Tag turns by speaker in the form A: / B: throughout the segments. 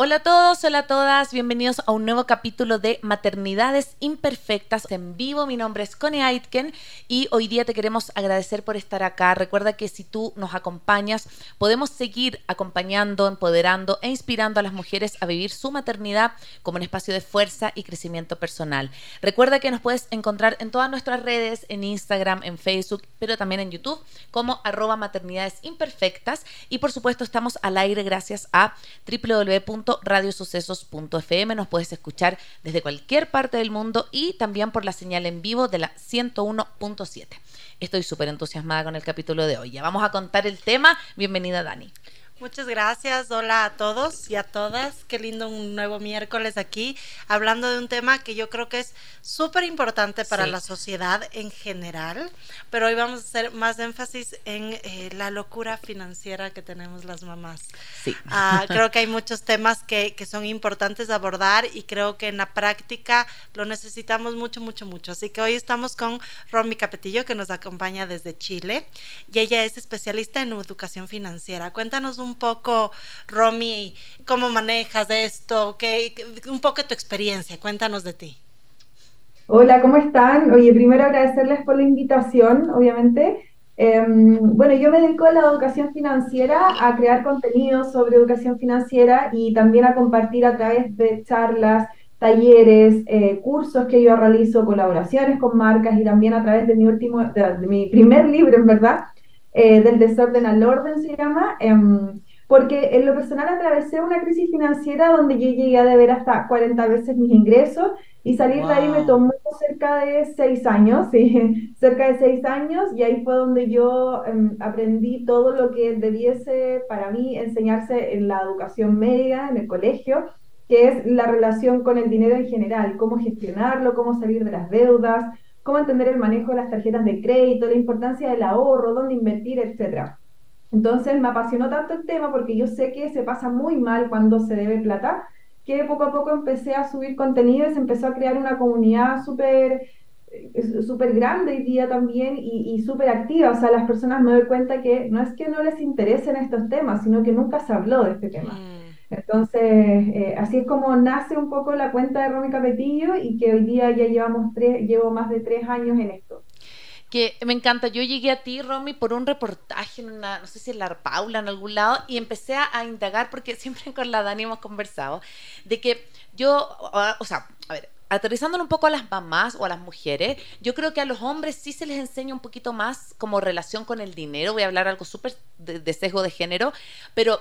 A: Hola a todos, hola a todas, bienvenidos a un nuevo capítulo de Maternidades Imperfectas en vivo. Mi nombre es Connie Aitken y hoy día te queremos agradecer por estar acá. Recuerda que si tú nos acompañas, podemos seguir acompañando, empoderando e inspirando a las mujeres a vivir su maternidad como un espacio de fuerza y crecimiento personal. Recuerda que nos puedes encontrar en todas nuestras redes, en Instagram, en Facebook, pero también en YouTube como arroba maternidades imperfectas y por supuesto estamos al aire gracias a www radiosucesos.fm. Nos puedes escuchar desde cualquier parte del mundo y también por la señal en vivo de la 101.7. Estoy súper entusiasmada con el capítulo de hoy. Ya vamos a contar el tema. Bienvenida, Dani.
B: Muchas gracias, hola a todos y a todas. Qué lindo un nuevo miércoles aquí, hablando de un tema que yo creo que es súper importante para la sociedad en general, pero hoy vamos a hacer más énfasis en eh, la locura financiera que tenemos las mamás.
A: Sí.
B: Ah, creo que hay muchos temas que, que son importantes de abordar y creo que en la práctica lo necesitamos mucho, mucho, mucho. Así que hoy estamos con Romy Capetillo, que nos acompaña desde Chile, y ella es especialista en educación financiera. Cuéntanos un un poco, Romy, cómo manejas esto, ¿Qué, un poco tu experiencia, cuéntanos de ti.
C: Hola, ¿cómo están? Oye, primero agradecerles por la invitación, obviamente. Em, bueno, yo me dedico a la educación financiera, a crear contenido sobre educación financiera y también a compartir a través de charlas, talleres, eh, cursos que yo realizo, colaboraciones con marcas y también a través de mi último, de mi primer libro, en verdad, eh, del desorden al orden se llama, em, porque en lo personal atravesé una crisis financiera donde yo llegué a deber hasta 40 veces mis ingresos y salir de ahí me tomó cerca de seis años, sí, cerca de seis años y ahí fue donde yo em, aprendí todo lo que debiese para mí enseñarse en la educación media, en el colegio, que es la relación con el dinero en general, cómo gestionarlo, cómo salir de las deudas, cómo entender el manejo de las tarjetas de crédito, la importancia del ahorro, dónde invertir, etc. Entonces me apasionó tanto el tema porque yo sé que se pasa muy mal cuando se debe plata, que poco a poco empecé a subir contenido y se empezó a crear una comunidad súper súper grande hoy día también y, súper activa. O sea, las personas me doy cuenta que no es que no les interesen estos temas, sino que nunca se habló de este tema. Mm. Entonces, eh, así es como nace un poco la cuenta de Romy Capetillo y que hoy día ya llevamos tres, llevo más de tres años en esto.
A: Que me encanta, yo llegué a ti, Romy, por un reportaje en una, no sé si en la Paula, en algún lado, y empecé a, indagar, porque siempre con la Dani hemos conversado, de que yo, o sea, a ver, aterrizándolo un poco a las mamás o a las mujeres, yo creo que a los hombres sí se les enseña un poquito más como relación con el dinero, voy a hablar algo súper de sesgo de género, pero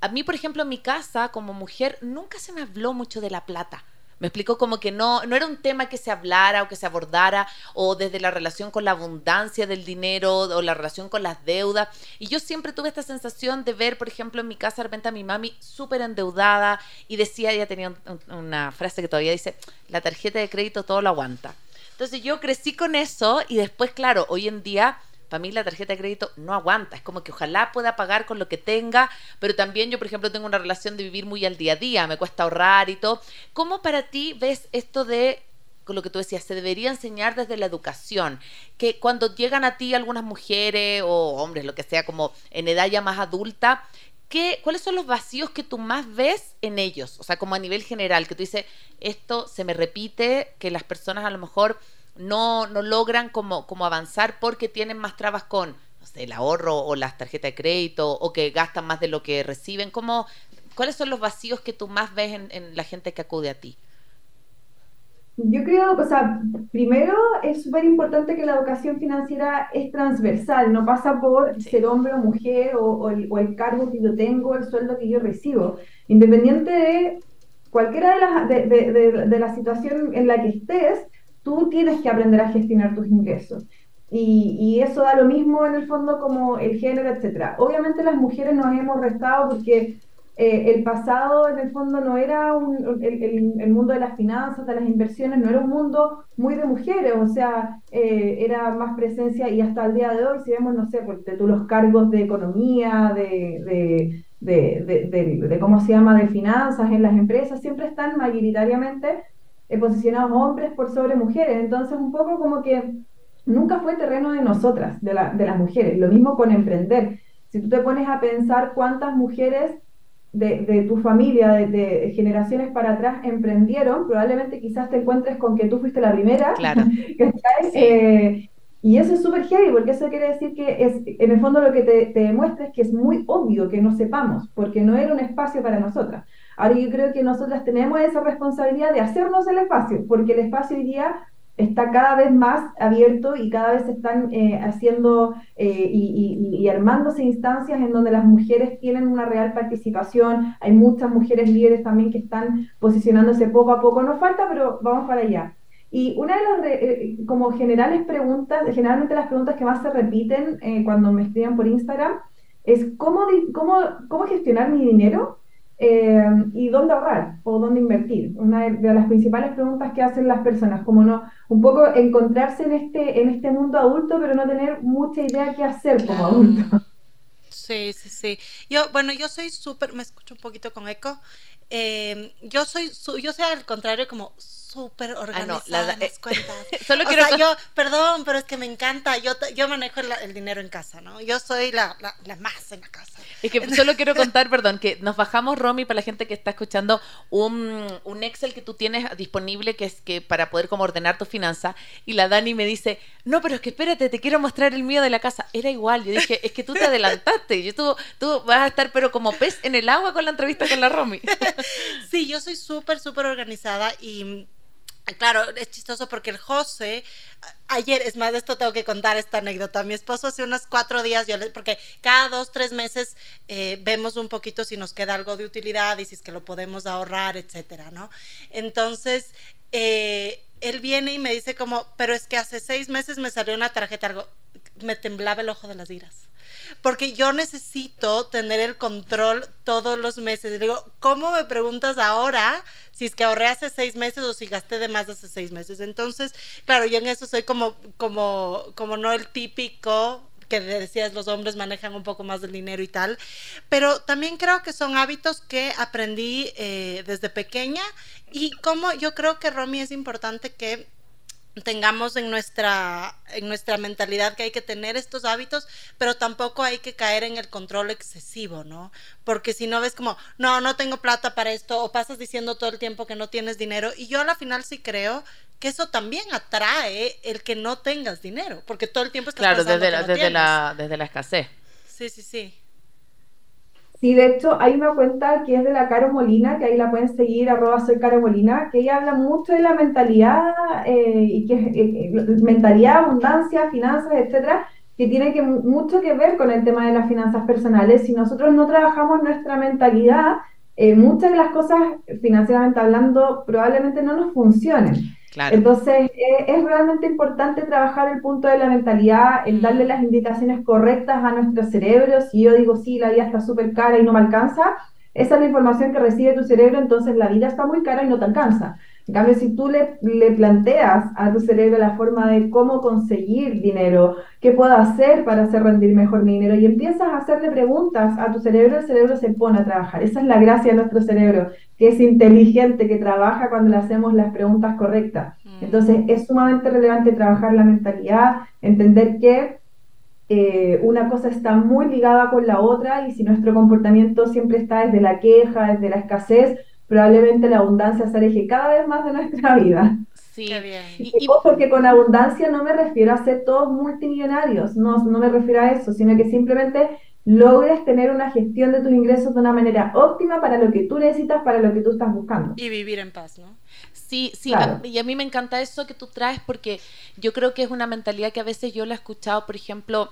A: a mí, por ejemplo, en mi casa, como mujer, nunca se me habló mucho de la plata. Me explico como que no, no era un tema que se hablara o que se abordara, o desde la relación con la abundancia del dinero, o la relación con las deudas. Y yo siempre tuve esta sensación de ver, por ejemplo, en mi casa de repente a mi mami súper endeudada y decía, ella tenía una frase que todavía dice, la tarjeta de crédito todo lo aguanta. Entonces yo crecí con eso y después, claro, hoy en día para mí la tarjeta de crédito no aguanta. Es como que ojalá pueda pagar con lo que tenga, pero también yo, por ejemplo, tengo una relación de vivir muy al día a día, me cuesta ahorrar y todo. ¿Cómo para ti ves esto de con lo que tú decías, se debería enseñar desde la educación, que cuando llegan a ti algunas mujeres o hombres, lo que sea, como en edad ya más adulta, ¿qué, ¿cuáles son los vacíos que tú más ves en ellos? O sea, como a nivel general, que tú dices, esto se me repite, que las personas a lo mejor no, no logran como, como avanzar porque tienen más trabas con no sé, el ahorro o las tarjetas de crédito o que gastan más de lo que reciben. ¿Cuáles son los vacíos que tú más ves en, la gente que acude a ti?
C: Yo creo, o sea, primero es súper importante que la educación financiera es transversal, no pasa por ser hombre o mujer o, el, cargo que yo tengo, el sueldo que yo recibo. Independiente de cualquiera de las de, de, la situación en la que estés, tú tienes que aprender a gestionar tus ingresos. Y, y, eso da lo mismo en el fondo como el género, etcétera. Obviamente las mujeres nos hemos restado porque eh, el pasado en el fondo no era un, el, el, mundo de las finanzas, de las inversiones, no era un mundo muy de mujeres, o sea, eh, era más presencia y hasta el día de hoy, si vemos, no sé, porque tú los cargos de economía, de, de, de, de, cómo se llama, de finanzas en las empresas, siempre están mayoritariamente eh, posicionados hombres por sobre mujeres, entonces un poco como que nunca fue terreno de nosotras, de, la, de las mujeres, lo mismo con emprender. Si tú te pones a pensar cuántas mujeres de, tu familia, de, generaciones para atrás, emprendieron, probablemente quizás te encuentres con que tú fuiste la primera.
A: Claro.
C: Eh, y eso es súper heavy, porque eso quiere decir que es, en el fondo lo que te, te, demuestra es que es muy obvio que no sepamos, porque no era un espacio para nosotras. Ahora yo creo que nosotras tenemos esa responsabilidad de hacernos el espacio, porque el espacio hoy día está cada vez más abierto y cada vez se están eh, haciendo eh, y, armándose instancias en donde las mujeres tienen una real participación. Hay muchas mujeres líderes también que están posicionándose poco a poco. Nos falta, pero vamos para allá. Y una de las eh, como generales preguntas, generalmente las preguntas que más se repiten cuando me escriben por Instagram, es cómo, cómo, cómo gestionar mi dinero eh, y dónde ahorrar o dónde invertir. Una de, las principales preguntas que hacen las personas, como no, un poco encontrarse en este, en este mundo adulto, pero no tener mucha idea qué hacer como adulto.
B: Sí, sí, sí. Yo, bueno, yo soy súper, me escucho un poquito con eco. Eh, yo soy, yo soy al contrario como súper ah, organizada eh, cuentas. Solo quiero... yo, perdón, pero es que me encanta, yo, yo manejo el, dinero en casa, ¿no? Yo soy la, la, más en la casa.
A: Es que solo quiero contar, perdón, que nos bajamos, Romy, para la gente que está escuchando, un, un Excel que tú tienes disponible que es que para poder como ordenar tu finanza, y la Dani me dice, no, pero es que espérate, te quiero mostrar el mío de la casa. Era igual, yo dije, es que tú te adelantaste, yo, tú, tú vas a estar pero como pez en el agua con la entrevista con la Romy.
B: Sí, yo soy súper, súper organizada y Claro, es chistoso porque el José, ayer, es más, de esto tengo que contar esta anécdota. Mi esposo hace unos cuatro días, yo porque cada dos, tres meses eh, vemos un poquito si nos queda algo de utilidad y si es que lo podemos ahorrar, etcétera, ¿no? Entonces, eh, él viene y me dice como, pero es que hace seis meses me salió una tarjeta, algo, me temblaba el ojo de las iras porque yo necesito tener el control todos los meses. Digo, ¿cómo me preguntas ahora si es que ahorré hace seis meses o si gasté de más hace seis meses? Entonces, claro, yo en eso soy como, como, como no el típico que decías los hombres manejan un poco más del dinero y tal, pero también creo que son hábitos que aprendí eh, desde pequeña y como yo creo que Romy es importante que tengamos en nuestra, en nuestra mentalidad que hay que tener estos hábitos, pero tampoco hay que caer en el control excesivo, ¿no? Porque si no ves como, no, no tengo plata para esto, o pasas diciendo todo el tiempo que no tienes dinero, y yo a la final sí creo que eso también atrae el que no tengas dinero, porque todo el tiempo estás
A: Claro, desde, la, desde, la, desde la escasez.
B: Sí, sí, sí.
C: Sí, de hecho, hay una cuenta que es de la Caro Molina, que ahí la pueden seguir, arroba soy Caro Molina, que ella habla mucho de la mentalidad, eh, y que eh, eh, mentalidad, abundancia, finanzas, etcétera, que tiene que, mucho que ver con el tema de las finanzas personales. Si nosotros no trabajamos nuestra mentalidad, muchas de las cosas, financieramente hablando, probablemente no nos funcionen. Entonces, eh, es realmente importante trabajar el punto de la mentalidad, el darle las indicaciones correctas a nuestro cerebro. Si yo digo, sí, la vida está súper cara y no me alcanza, esa es la información que recibe tu cerebro, entonces la vida está muy cara y no te alcanza. En cambio, si tú le, le, planteas a tu cerebro la forma de cómo conseguir dinero, qué puedo hacer para hacer rendir mejor mi dinero, y empiezas a hacerle preguntas a tu cerebro, el cerebro se pone a trabajar. Esa es la gracia de nuestro cerebro, que es inteligente, que trabaja cuando le hacemos las preguntas correctas. Mm. Entonces, es sumamente relevante trabajar la mentalidad, entender que eh, una cosa está muy ligada con la otra y si nuestro comportamiento siempre está desde la queja, desde la escasez, probablemente la abundancia se aleje cada vez más de nuestra vida.
B: Sí, Qué bien.
C: Y, porque con abundancia no me refiero a ser todos multimillonarios, no, no me refiero a eso, sino que simplemente logres tener una gestión de tus ingresos de una manera óptima para lo que tú necesitas, para lo que tú estás buscando.
B: Y vivir en paz, ¿no?
A: Sí, sí, y a mí me encanta eso que tú traes porque yo creo que es una mentalidad que a veces yo la he escuchado, por ejemplo,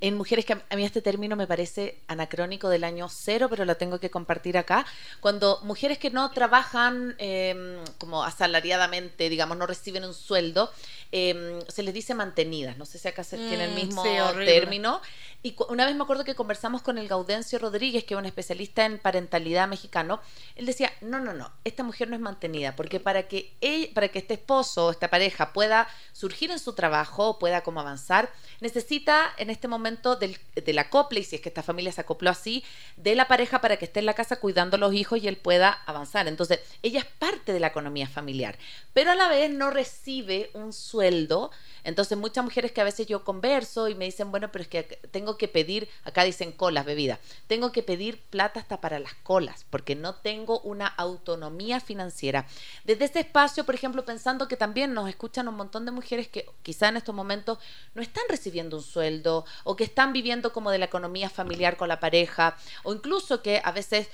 A: en mujeres que a mí este término me parece anacrónico del año cero, pero lo tengo que compartir acá, cuando mujeres que no trabajan em, como asalariadamente, digamos, no reciben un sueldo, em, se les dice mantenidas, no sé si acá se tiene el mm, mismo término, y una vez me acuerdo que conversamos con el Gaudencio Rodríguez, que es un especialista en parentalidad mexicano. Él decía, no, no, no, esta mujer no es mantenida, porque para que, para que este esposo, esta pareja pueda surgir en su trabajo, pueda como avanzar, necesita en este momento del, del acople, y si es que esta familia se acopló así, de la pareja para que esté en la casa cuidando a los hijos y él pueda avanzar. Entonces, ella es parte de la economía familiar, pero a la vez no recibe un sueldo entonces, muchas mujeres que a veces yo converso y me dicen, bueno, pero es que tengo que pedir, acá dicen colas, bebidas, tengo que pedir plata hasta para las colas, porque no tengo una autonomía financiera. Desde este espacio, por ejemplo, pensando que también nos escuchan un montón de mujeres que quizá en estos momentos no están recibiendo un sueldo o que están viviendo como de la economía familiar con la pareja o incluso que a veces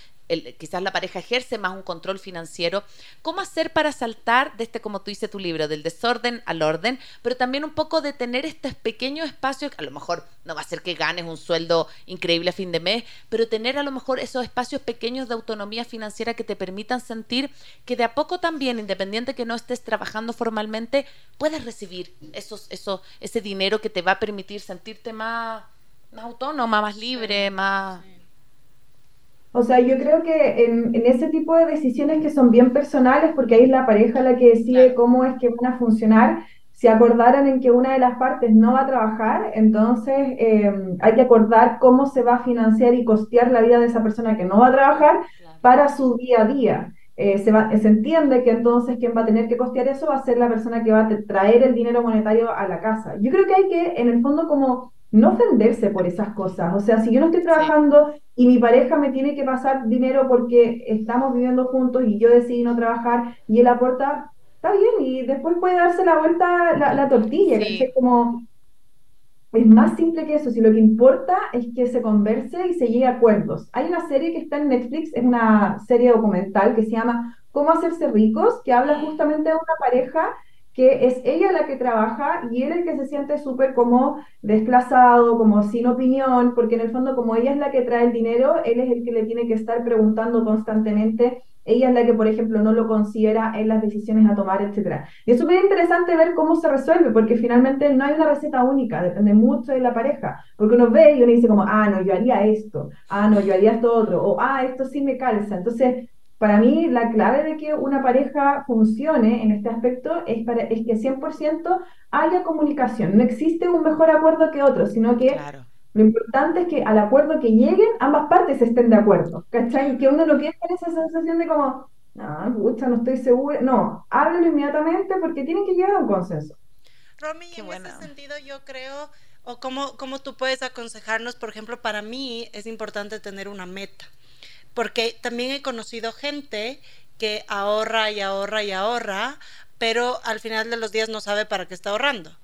A: quizás la pareja ejerce más un control financiero, ¿cómo hacer para saltar de este, como tú dices tu libro, del desorden al orden, pero también un poco de tener estos pequeños espacios, a lo mejor no va a ser que ganes un sueldo increíble a fin de mes, pero tener a lo mejor esos espacios pequeños de autonomía financiera que te permitan sentir que de a poco también, independiente que no estés trabajando formalmente, puedes recibir esos, eso, ese dinero que te va a permitir sentirte más, más autónoma, más libre, más...
C: O sea, yo creo que en, ese tipo de decisiones que son bien personales, porque ahí es la pareja la que decide cómo es que van a funcionar, si acordaran en que una de las partes no va a trabajar, entonces em, hay que acordar cómo se va a financiar y costear la vida de esa persona que no va a trabajar para su día a día. Eh, se, va, se entiende que entonces quien va a tener que costear eso va a ser la persona que va a traer el dinero monetario a la casa. Yo creo que hay que, en el fondo, como no ofenderse por esas cosas. O sea, si yo no estoy trabajando y mi pareja me tiene que pasar dinero porque estamos viviendo juntos y yo decidí no trabajar y él aporta, está bien, y después puede darse la vuelta la, tortilla, es como es más simple que eso, si lo que importa es que se converse y se llegue a acuerdos. Hay una serie que está en Netflix, es una serie documental que se llama Cómo hacerse ricos, que habla justamente de una pareja que es ella la que trabaja y él el que se siente súper como desplazado, como sin opinión, porque en el fondo como ella es la que trae el dinero, él es el que le tiene que estar preguntando constantemente, ella es la que, por ejemplo, no lo considera en las decisiones a tomar, etc. Y es súper interesante ver cómo se resuelve, porque finalmente no hay una receta única, depende mucho de la pareja, porque uno ve y uno dice como, ah, no, yo haría esto, ah, no, yo haría esto otro, o ah, esto sí me calza. Entonces, para mí, la clave de que una pareja funcione en este aspecto es, para, es que 100% haya comunicación. No existe un mejor acuerdo que otro, sino que lo importante es que al acuerdo que lleguen, ambas partes estén de acuerdo. ¿Cachai? Que uno no quiere tener esa sensación de como, no, pucha, no estoy segura. No, háblalo inmediatamente porque tienen que llegar a un consenso.
B: Romy, en ese sentido yo creo, o cómo, cómo tú puedes aconsejarnos, por ejemplo, para mí es importante tener una meta porque también he conocido gente que ahorra y ahorra y ahorra, pero al final de los días no sabe para qué está ahorrando.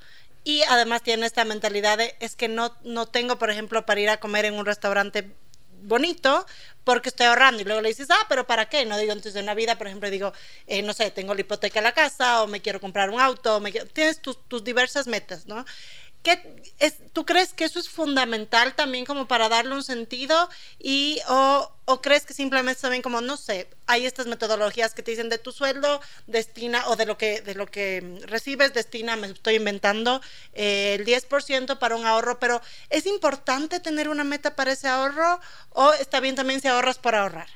B: Y además tiene esta mentalidad de, es que no, no tengo, por ejemplo, para ir a comer en un restaurante bonito porque estoy ahorrando y luego le dices, ah, pero ¿para qué? No digo, entonces en la vida, por ejemplo, digo, eh, no sé, tengo la hipoteca en la casa o me quiero comprar un auto, o me tienes tus, tus diversas metas, ¿no? Es, ¿Tú crees que eso es fundamental también como para darle un sentido? Y, o, crees que simplemente también como, no sé, hay estas metodologías que te dicen de tu sueldo, destina, o de lo que, de lo que recibes, destina, me estoy inventando, eh, el 10% para un ahorro, pero ¿es importante tener una meta para ese ahorro o está bien también si ahorras por ahorrar?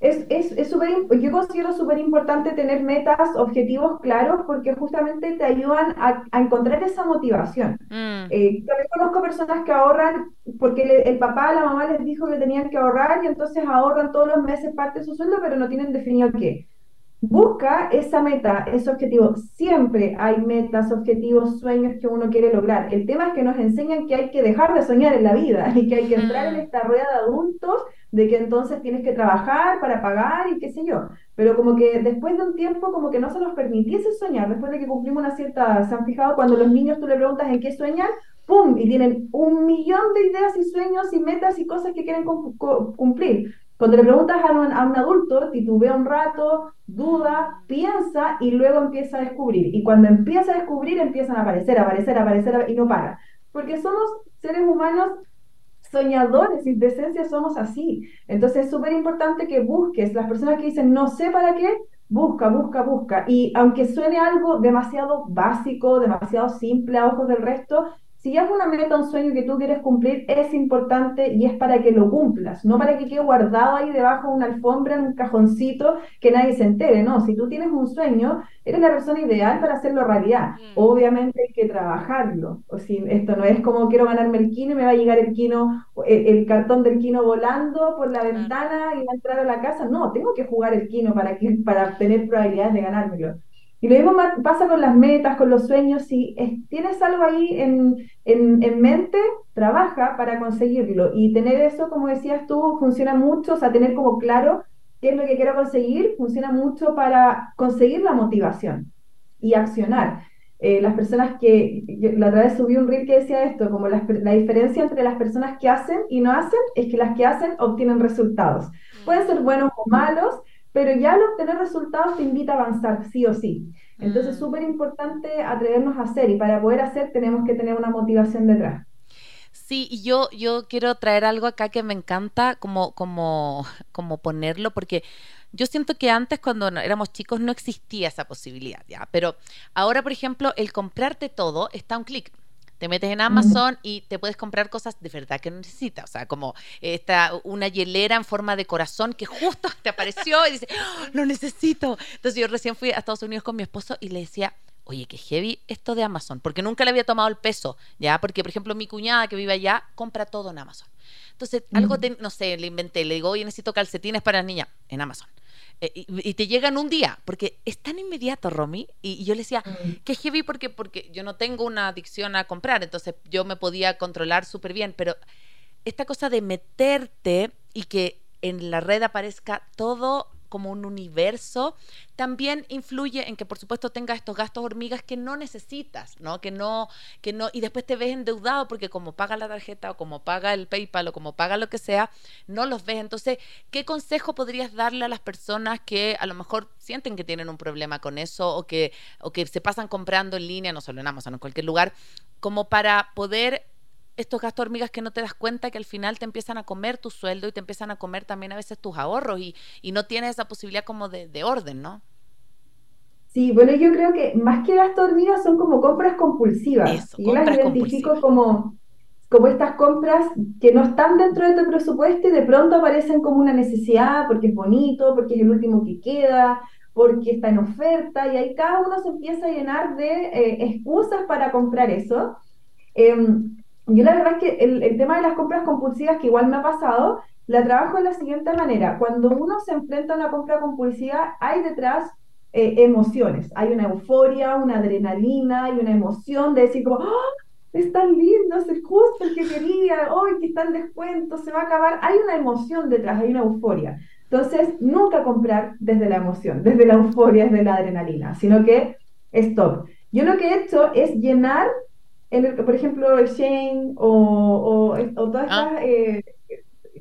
C: Es, es, es super, yo considero súper importante tener metas, objetivos claros, porque justamente te ayudan a, a encontrar esa motivación. Mm. Eh, también conozco personas que ahorran porque el papá, la mamá les dijo que tenían que ahorrar y entonces ahorran todos los meses parte de su sueldo, pero no tienen definido qué. Busca esa meta, ese objetivo. Siempre hay metas, objetivos, sueños que uno quiere lograr. El tema es que nos enseñan que hay que dejar de soñar en la vida y que hay que entrar en mm. esta rueda de adultos de que entonces tienes que trabajar para pagar y qué sé yo. Pero como que después de un tiempo como que no se nos permitiese soñar, después de que cumplimos una cierta, se han fijado cuando los niños tú le preguntas en qué sueñan, ¡pum! Y tienen un millón de ideas y sueños y metas y cosas que quieren cumplir. Cuando le preguntas a un, a un adulto, titubea un rato, duda, piensa y luego empieza a descubrir. Y cuando empieza a descubrir, empiezan a aparecer, aparecer, aparecer y no para. Porque somos seres humanos soñadores y de esencia somos así. Entonces es súper importante que busques. Las personas que dicen no sé para qué, busca, busca, busca. Y aunque suene algo demasiado básico, demasiado simple a ojos del resto, si es una meta, un sueño que tú quieres cumplir, es importante y es para que lo cumplas, no para que quede guardado ahí debajo de una alfombra, en un cajoncito, que nadie se entere, no. Si tú tienes un sueño, eres la persona ideal para hacerlo realidad. Mm. Obviamente hay que trabajarlo. O si esto no es como quiero ganarme el kino y me va a llegar el kino, el, cartón del kino volando por la ventana y va a entrar a la casa. No, tengo que jugar el kino para, que, para tener probabilidades de ganármelo. Y lo mismo pasa con las metas, con los sueños. Si tienes algo ahí en, en, mente, trabaja para conseguirlo. Y tener eso, como decías tú, funciona mucho, o sea, tener como claro qué es lo que quiero conseguir, funciona mucho para conseguir la motivación y accionar. Eh, las personas que, la otra vez subí un reel que decía esto, como la, la, diferencia entre las personas que hacen y no hacen es que las que hacen obtienen resultados. Pueden ser buenos o malos, pero ya al obtener resultados te invita a avanzar, sí o sí. Entonces es mm. súper importante atrevernos a hacer y para poder hacer tenemos que tener una motivación detrás.
A: Sí, yo, yo quiero traer algo acá que me encanta como, como, como ponerlo, porque yo siento que antes cuando éramos chicos no existía esa posibilidad, ¿ya? Pero ahora, por ejemplo, el comprarte todo está a un clic. Te metes en Amazon y te puedes comprar cosas de verdad que necesitas. O sea, como esta, una hielera en forma de corazón que justo te apareció y dice, ¡Oh, lo necesito. Entonces yo recién fui a Estados Unidos con mi esposo y le decía, oye, qué heavy esto de Amazon, porque nunca le había tomado el peso, ¿ya? Porque, por ejemplo, mi cuñada que vive allá compra todo en Amazon. Entonces, algo, no sé, le inventé, le digo, oye, necesito calcetines para la niña en Amazon. Eh, y, te llegan un día, porque es tan inmediato, Romy. Y, yo le decía, mm. que heavy porque, porque yo no tengo una adicción a comprar, entonces yo me podía controlar súper bien, pero esta cosa de meterte y que en la red aparezca todo como un universo, también influye en que por supuesto tengas estos gastos hormigas que no necesitas, ¿no? Que no, que no, y después te ves endeudado porque como paga la tarjeta o como paga el PayPal o como paga lo que sea, no los ves. Entonces, ¿qué consejo podrías darle a las personas que a lo mejor sienten que tienen un problema con eso o que, o que se pasan comprando en línea, no solo en Amazon, en cualquier lugar, como para poder estos gastos hormigas que no te das cuenta que al final te empiezan a comer tu sueldo y te empiezan a comer también a veces tus ahorros y, no tienes esa posibilidad como de, orden, ¿no?
C: Sí, bueno, yo creo que más que gastos hormigas son como compras compulsivas. y yo las identifico como, como estas compras que no están dentro de tu presupuesto y de pronto aparecen como una necesidad porque es bonito, porque es el último que queda, porque está en oferta y ahí cada uno se empieza a llenar de eh, excusas para comprar eso. Em, yo la verdad es que el, tema de las compras compulsivas, que igual me ha pasado, la trabajo de la siguiente manera. Cuando uno se enfrenta a una compra compulsiva, hay detrás eh, emociones. Hay una euforia, una adrenalina, hay una emoción de decir como, ¡Oh, es tan lindo, es justo el que quería, hoy que está en descuento, se va a acabar. Hay una emoción detrás, hay una euforia. Entonces, nunca comprar desde la emoción, desde la euforia, desde la adrenalina, sino que stop. Yo lo que he hecho es llenar por ejemplo, Shane o, o, todas ah. estas, eh,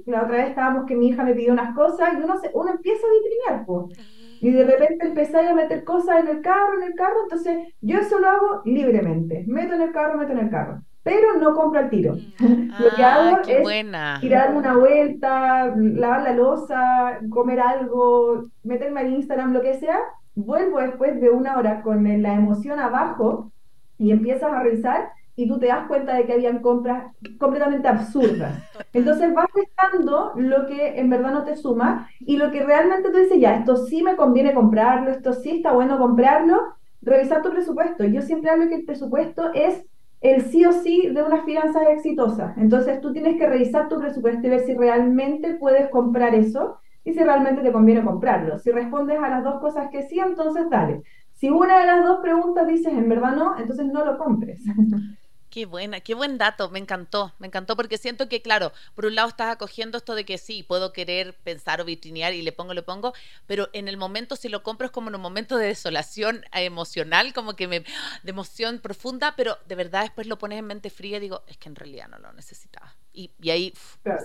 C: la otra vez estábamos que mi hija me pidió unas cosas y uno, se, uno empieza a vitrinear, pues. Y de repente empecé a meter cosas en el carro, en el carro, entonces yo eso lo hago libremente. Meto en el carro, meto en el carro. Pero no compro al tiro.
A: Mm.
C: lo que
A: hago
C: ah, es tirar una vuelta, lavar la losa, comer algo, meterme al Instagram, lo que sea. Vuelvo después de una hora con la emoción abajo y empiezas a revisar y tú te das cuenta de que habían compras completamente absurdas. Entonces vas restando lo que en verdad no te suma y lo que realmente tú dices, ya, esto sí me conviene comprarlo, esto sí está bueno comprarlo, revisar tu presupuesto. Yo siempre hablo que el presupuesto es el sí o sí de unas finanzas exitosas. Entonces tú tienes que revisar tu presupuesto y ver si realmente puedes comprar eso y si realmente te conviene comprarlo. Si respondes a las dos cosas que sí, entonces dale. Si una de las dos preguntas dices en verdad no, entonces no lo compres.
A: Qué buena, qué buen dato, me encantó, me encantó porque siento que, claro, por un lado estás acogiendo esto de que sí, puedo querer pensar o vitrinear y le pongo, le pongo, pero en el momento si lo compro es como en un momento de desolación emocional, como que me, de emoción profunda, pero de verdad después lo pones en mente fría y digo, es que en realidad no lo necesitaba. Y, ahí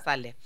A: sale.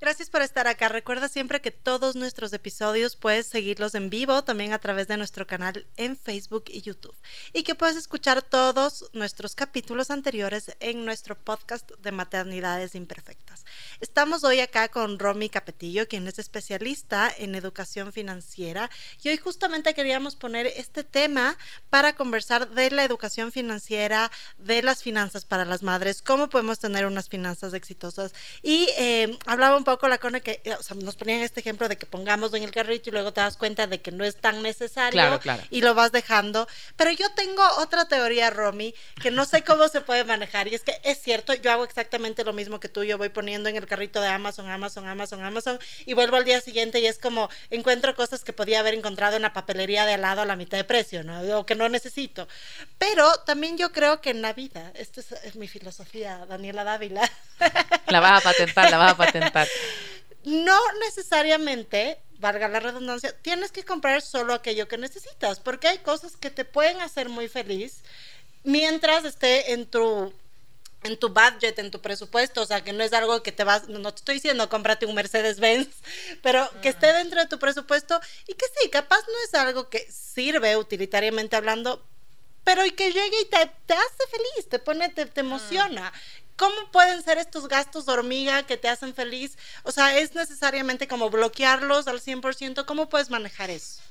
B: Gracias por estar acá. Recuerda siempre que todos nuestros episodios puedes seguirlos en vivo también a través de nuestro canal en Facebook y YouTube. Y que puedes escuchar todos nuestros capítulos anteriores en nuestro podcast de maternidades imperfectas. Estamos hoy acá con Romy Capetillo, quien es especialista en educación financiera. Y hoy justamente queríamos poner este tema para conversar de la educación financiera, de las finanzas para las madres, cómo podemos tener unas finanzas exitosas. Y eh, hablaba un poco la Cone que o sea, nos ponían este ejemplo de que pongamos en el carrito y luego te das cuenta de que no es tan necesario y lo vas dejando. Pero yo tengo otra teoría, Romy, que no sé cómo se puede manejar. Y es que es cierto, yo hago exactamente lo mismo que tú. Yo voy poniendo en el carrito de Amazon, Amazon, Amazon, Amazon y vuelvo al día siguiente y es como encuentro cosas que podía haber encontrado en la papelería de al lado a la mitad de precio, ¿no? O que no necesito. Pero también yo creo que en la vida, esta es, es mi filosofía, Daniela Dávila.
A: La vas a patentar, la vas a patentar.
B: No necesariamente, valga la redundancia, tienes que comprar solo aquello que necesitas, porque hay cosas que te pueden hacer muy feliz mientras esté en tu en tu budget, en tu presupuesto, o sea, que no es algo que te vas, no te estoy diciendo cómprate un Mercedes Benz, pero que esté dentro de tu presupuesto y que sí, capaz no es algo que sirve utilitariamente hablando, pero y que llegue y te, hace feliz, te pone, te, te emociona. ¿Cómo pueden ser estos gastos hormiga que te hacen feliz? O sea, ¿es necesariamente como bloquearlos al 100%? ¿Cómo puedes manejar eso?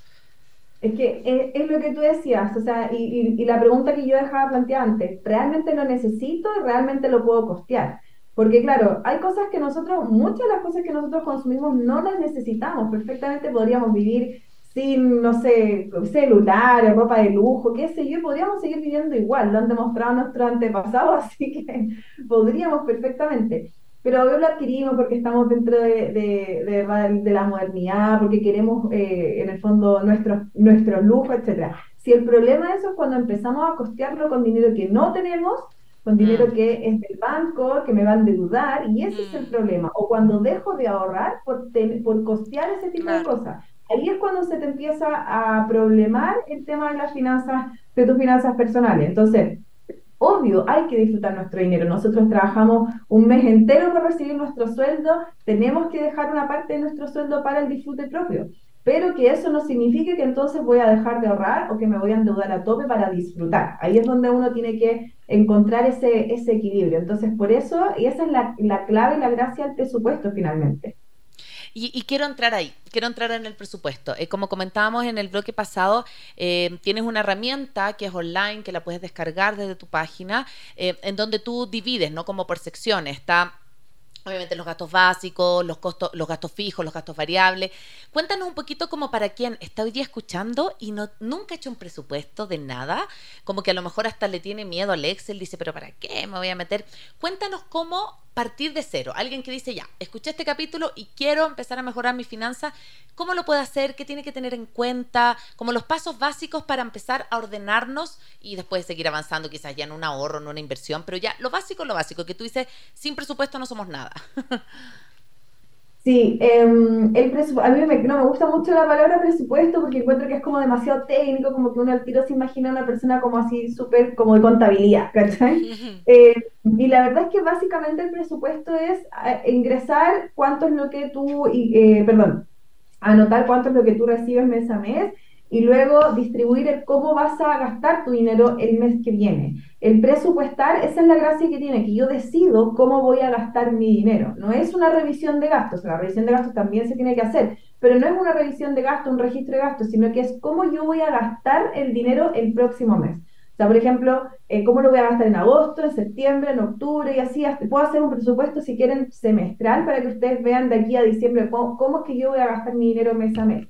C: Es que eh, es, lo que tú decías, o sea, y, y, la pregunta que yo dejaba planteada antes, ¿realmente lo necesito y realmente lo puedo costear? Porque claro, hay cosas que nosotros, muchas de las cosas que nosotros consumimos no las necesitamos, perfectamente podríamos vivir sin, no sé, celulares, ropa de lujo, qué sé yo, podríamos seguir viviendo igual, lo han demostrado nuestros antepasados, así que podríamos perfectamente. Pero hoy lo adquirimos porque estamos dentro de, de, de, la modernidad, porque queremos, eh, en el fondo, nuestros nuestro lujo, etc. Si el problema de eso es cuando empezamos a costearlo con dinero que no tenemos, con dinero mm. que es del banco, que me van a deudar, y ese es el mm. problema. O cuando dejo de ahorrar por, por costear ese tipo de cosas ahí es cuando se te empieza a problemar el tema de las finanzas, de tus finanzas personales. Entonces, obvio, hay que disfrutar nuestro dinero. Nosotros trabajamos un mes entero para recibir nuestro sueldo, tenemos que dejar una parte de nuestro sueldo para el disfrute propio. Pero que eso no signifique que entonces voy a dejar de ahorrar o que me voy a endeudar a tope para disfrutar. Ahí es donde uno tiene que encontrar ese, ese equilibrio. Entonces, por eso, y esa es la, la clave y la gracia del presupuesto finalmente.
A: Y, quiero entrar ahí, quiero entrar en el presupuesto. Eh, como comentábamos en el bloque pasado, eh, tienes una herramienta que es online, que la puedes descargar desde tu página, eh, en donde tú divides, ¿no? Como por secciones. Está obviamente los gastos básicos, los costos, los gastos fijos, los gastos variables. Cuéntanos un poquito como para quien está hoy día escuchando y no nunca ha hecho un presupuesto de nada, como que a lo mejor hasta le tiene miedo al Excel, dice, pero ¿para qué me voy a meter? Cuéntanos cómo partir de cero. Alguien que dice, ya, escuché este capítulo y quiero empezar a mejorar mi finanza, ¿cómo lo puede hacer? ¿Qué tiene que tener en cuenta? Como los pasos básicos para empezar a ordenarnos y después seguir avanzando quizás ya en un ahorro, en una inversión, pero ya lo básico, lo básico, que tú dices, sin presupuesto no somos nada.
C: Sí, em, el a mí me, no me gusta mucho la palabra presupuesto porque encuentro que es como demasiado técnico, como que uno al tiro se imagina a una persona como así súper como de contabilidad, ¿cachai? Eh, y la verdad es que básicamente el presupuesto es eh, ingresar cuánto es lo que tú, eh, perdón, anotar cuánto es lo que tú recibes mes a mes y luego distribuir el cómo vas a gastar tu dinero el mes que viene. El presupuestar, esa es la gracia que tiene, que yo decido cómo voy a gastar mi dinero. No es una revisión de gastos, la revisión de gastos también se tiene que hacer, pero no es una revisión de gastos, un registro de gastos, sino que es cómo yo voy a gastar el dinero el próximo mes. O sea, por ejemplo, eh, cómo lo voy a gastar en agosto, en septiembre, en octubre y así. puedo hacer un presupuesto, si quieren, semestral para que ustedes vean de aquí a diciembre cómo, cómo es que yo voy a gastar mi dinero mes a mes.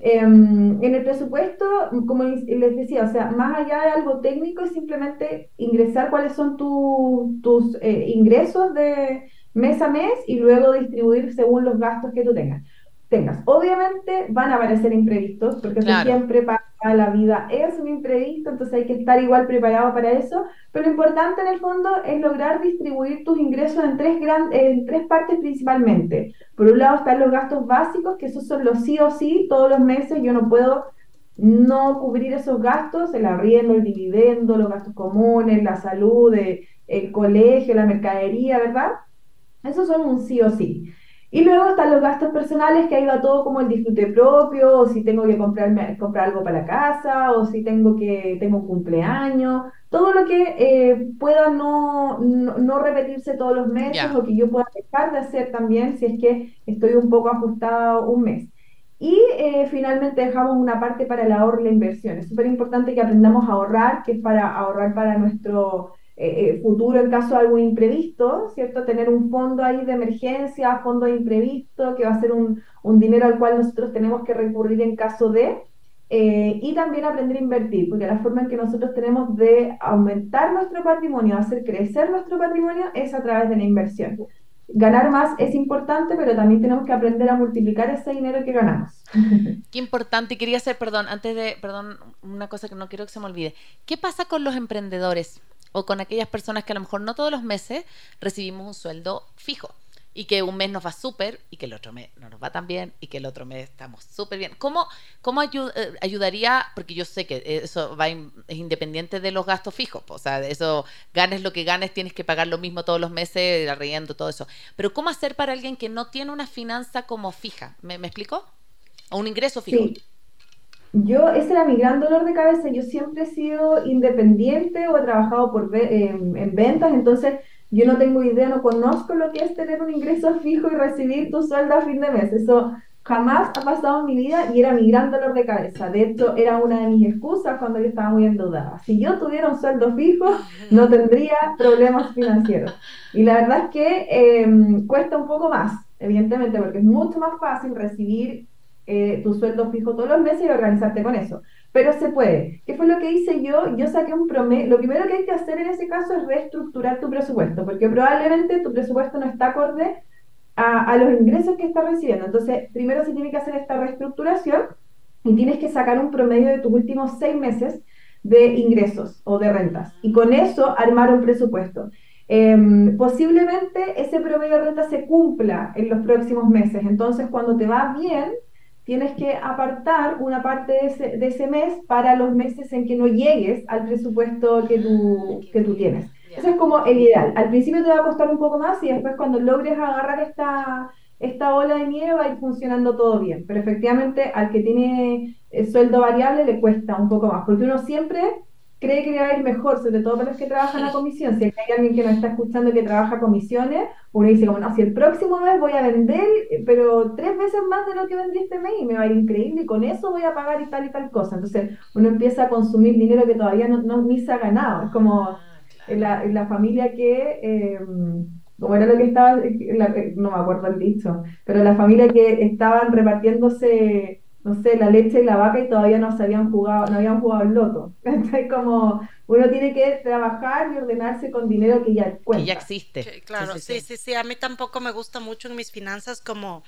C: Em, en el presupuesto, como les decía, o sea, más allá de algo técnico, es simplemente ingresar cuáles son tus eh, ingresos de mes a mes y luego distribuir según los gastos que tú tengas. Tengas. Obviamente van a aparecer imprevistos, porque siempre pasa, la vida es un imprevisto, entonces hay que estar igual preparado para eso, pero lo importante en el fondo es lograr distribuir tus ingresos en tres, en tres partes principalmente. Por un lado están los gastos básicos, que esos son los sí o sí, todos los meses yo no puedo no cubrir esos gastos, el arriendo, el dividendo, los gastos comunes, la salud, el colegio, la mercadería, ¿verdad? Esos son un sí o sí. Y luego están los gastos personales, que ahí va todo como el disfrute propio, o si tengo que comprarme, comprar algo para la casa, o si tengo que tengo un cumpleaños, todo lo que eh, pueda no, no, repetirse todos los meses o que yo pueda dejar de hacer también si es que estoy un poco ajustado un mes. Y eh, finalmente dejamos una parte para el ahorro y la inversión. Es súper importante que aprendamos a ahorrar, que es para ahorrar para nuestro eh, futuro en caso de algún imprevisto, ¿cierto? Tener un fondo ahí de emergencia, fondo imprevisto, que va a ser un, un dinero al cual nosotros tenemos que recurrir en caso de. Eh, y también aprender a invertir, porque la forma en que nosotros tenemos de aumentar nuestro patrimonio, hacer crecer nuestro patrimonio, es a través de la inversión. Ganar más es importante, pero también tenemos que aprender a multiplicar ese dinero que ganamos.
A: Qué importante. Quería hacer, perdón, antes de, perdón, una cosa que no quiero que se me olvide. ¿Qué pasa con los emprendedores o con aquellas personas que a lo mejor no todos los meses recibimos un sueldo fijo? y que un mes nos va súper y que el otro mes no nos va tan bien y que el otro mes estamos súper bien. ¿Cómo, cómo eh, ayudaría? Porque yo sé que eso va es independiente de los gastos fijos, o sea, eso ganes lo que ganes, tienes que pagar lo mismo todos los meses, arriendo, todo eso. Pero ¿cómo hacer para alguien que no tiene una finanza como fija? ¿Me, me explico? O un ingreso fijo. Sí.
C: Yo, ese era mi gran dolor de cabeza. Yo siempre he sido independiente o he trabajado por en ventas, entonces yo no tengo idea, no conozco lo que es tener un ingreso fijo y recibir tu sueldo a fin de mes. Eso jamás ha pasado en mi vida y era mi gran dolor de cabeza. De hecho, era una de mis excusas cuando yo estaba muy endeudada. Si yo tuviera un sueldo fijo, no tendría problemas financieros. Y la verdad es que em, cuesta un poco más, evidentemente, porque es mucho más fácil recibir eh, tu sueldo fijo todos los meses y organizarte con eso pero se puede. ¿Qué fue lo que hice yo? Yo saqué un promedio. Lo primero que hay que hacer en ese caso es reestructurar tu presupuesto, porque probablemente tu presupuesto no está acorde a, los ingresos que estás recibiendo. Entonces, primero se tiene que hacer esta reestructuración y tienes que sacar un promedio de tus últimos seis meses de ingresos o de rentas. Y con eso armar un presupuesto. Em, posiblemente ese promedio de renta se cumpla en los próximos meses. Entonces, cuando te va bien, tienes que apartar una parte de ese, de ese, mes para los meses en que no llegues al presupuesto que tú, que tú tienes. Eso es como el ideal. Al principio te va a costar un poco más y después cuando logres agarrar esta, esta ola de nieve va a ir funcionando todo bien. Pero efectivamente al que tiene el sueldo variable le cuesta un poco más, porque uno siempre cree que le va a ir mejor, sobre todo para los que trabajan a comisión. Si hay alguien que nos está escuchando que trabaja comisiones, uno dice como, no, si el próximo mes voy a vender, pero tres veces más de lo que vendí este mes y me va a ir increíble y con eso voy a pagar y tal y tal cosa. Entonces uno empieza a consumir dinero que todavía no, no ni se ha ganado. Es como ah, en, la, la, familia que... Eh, como era lo que estaba, no me acuerdo el dicho, pero la familia que estaban repartiéndose no sé, la leche y la vaca y todavía no se habían jugado, no habían jugado el loto. Entonces, como uno tiene que trabajar y ordenarse con dinero que ya cuenta.
A: Que ya existe.
B: claro, sí sí, sí A mí tampoco me gusta mucho en mis finanzas como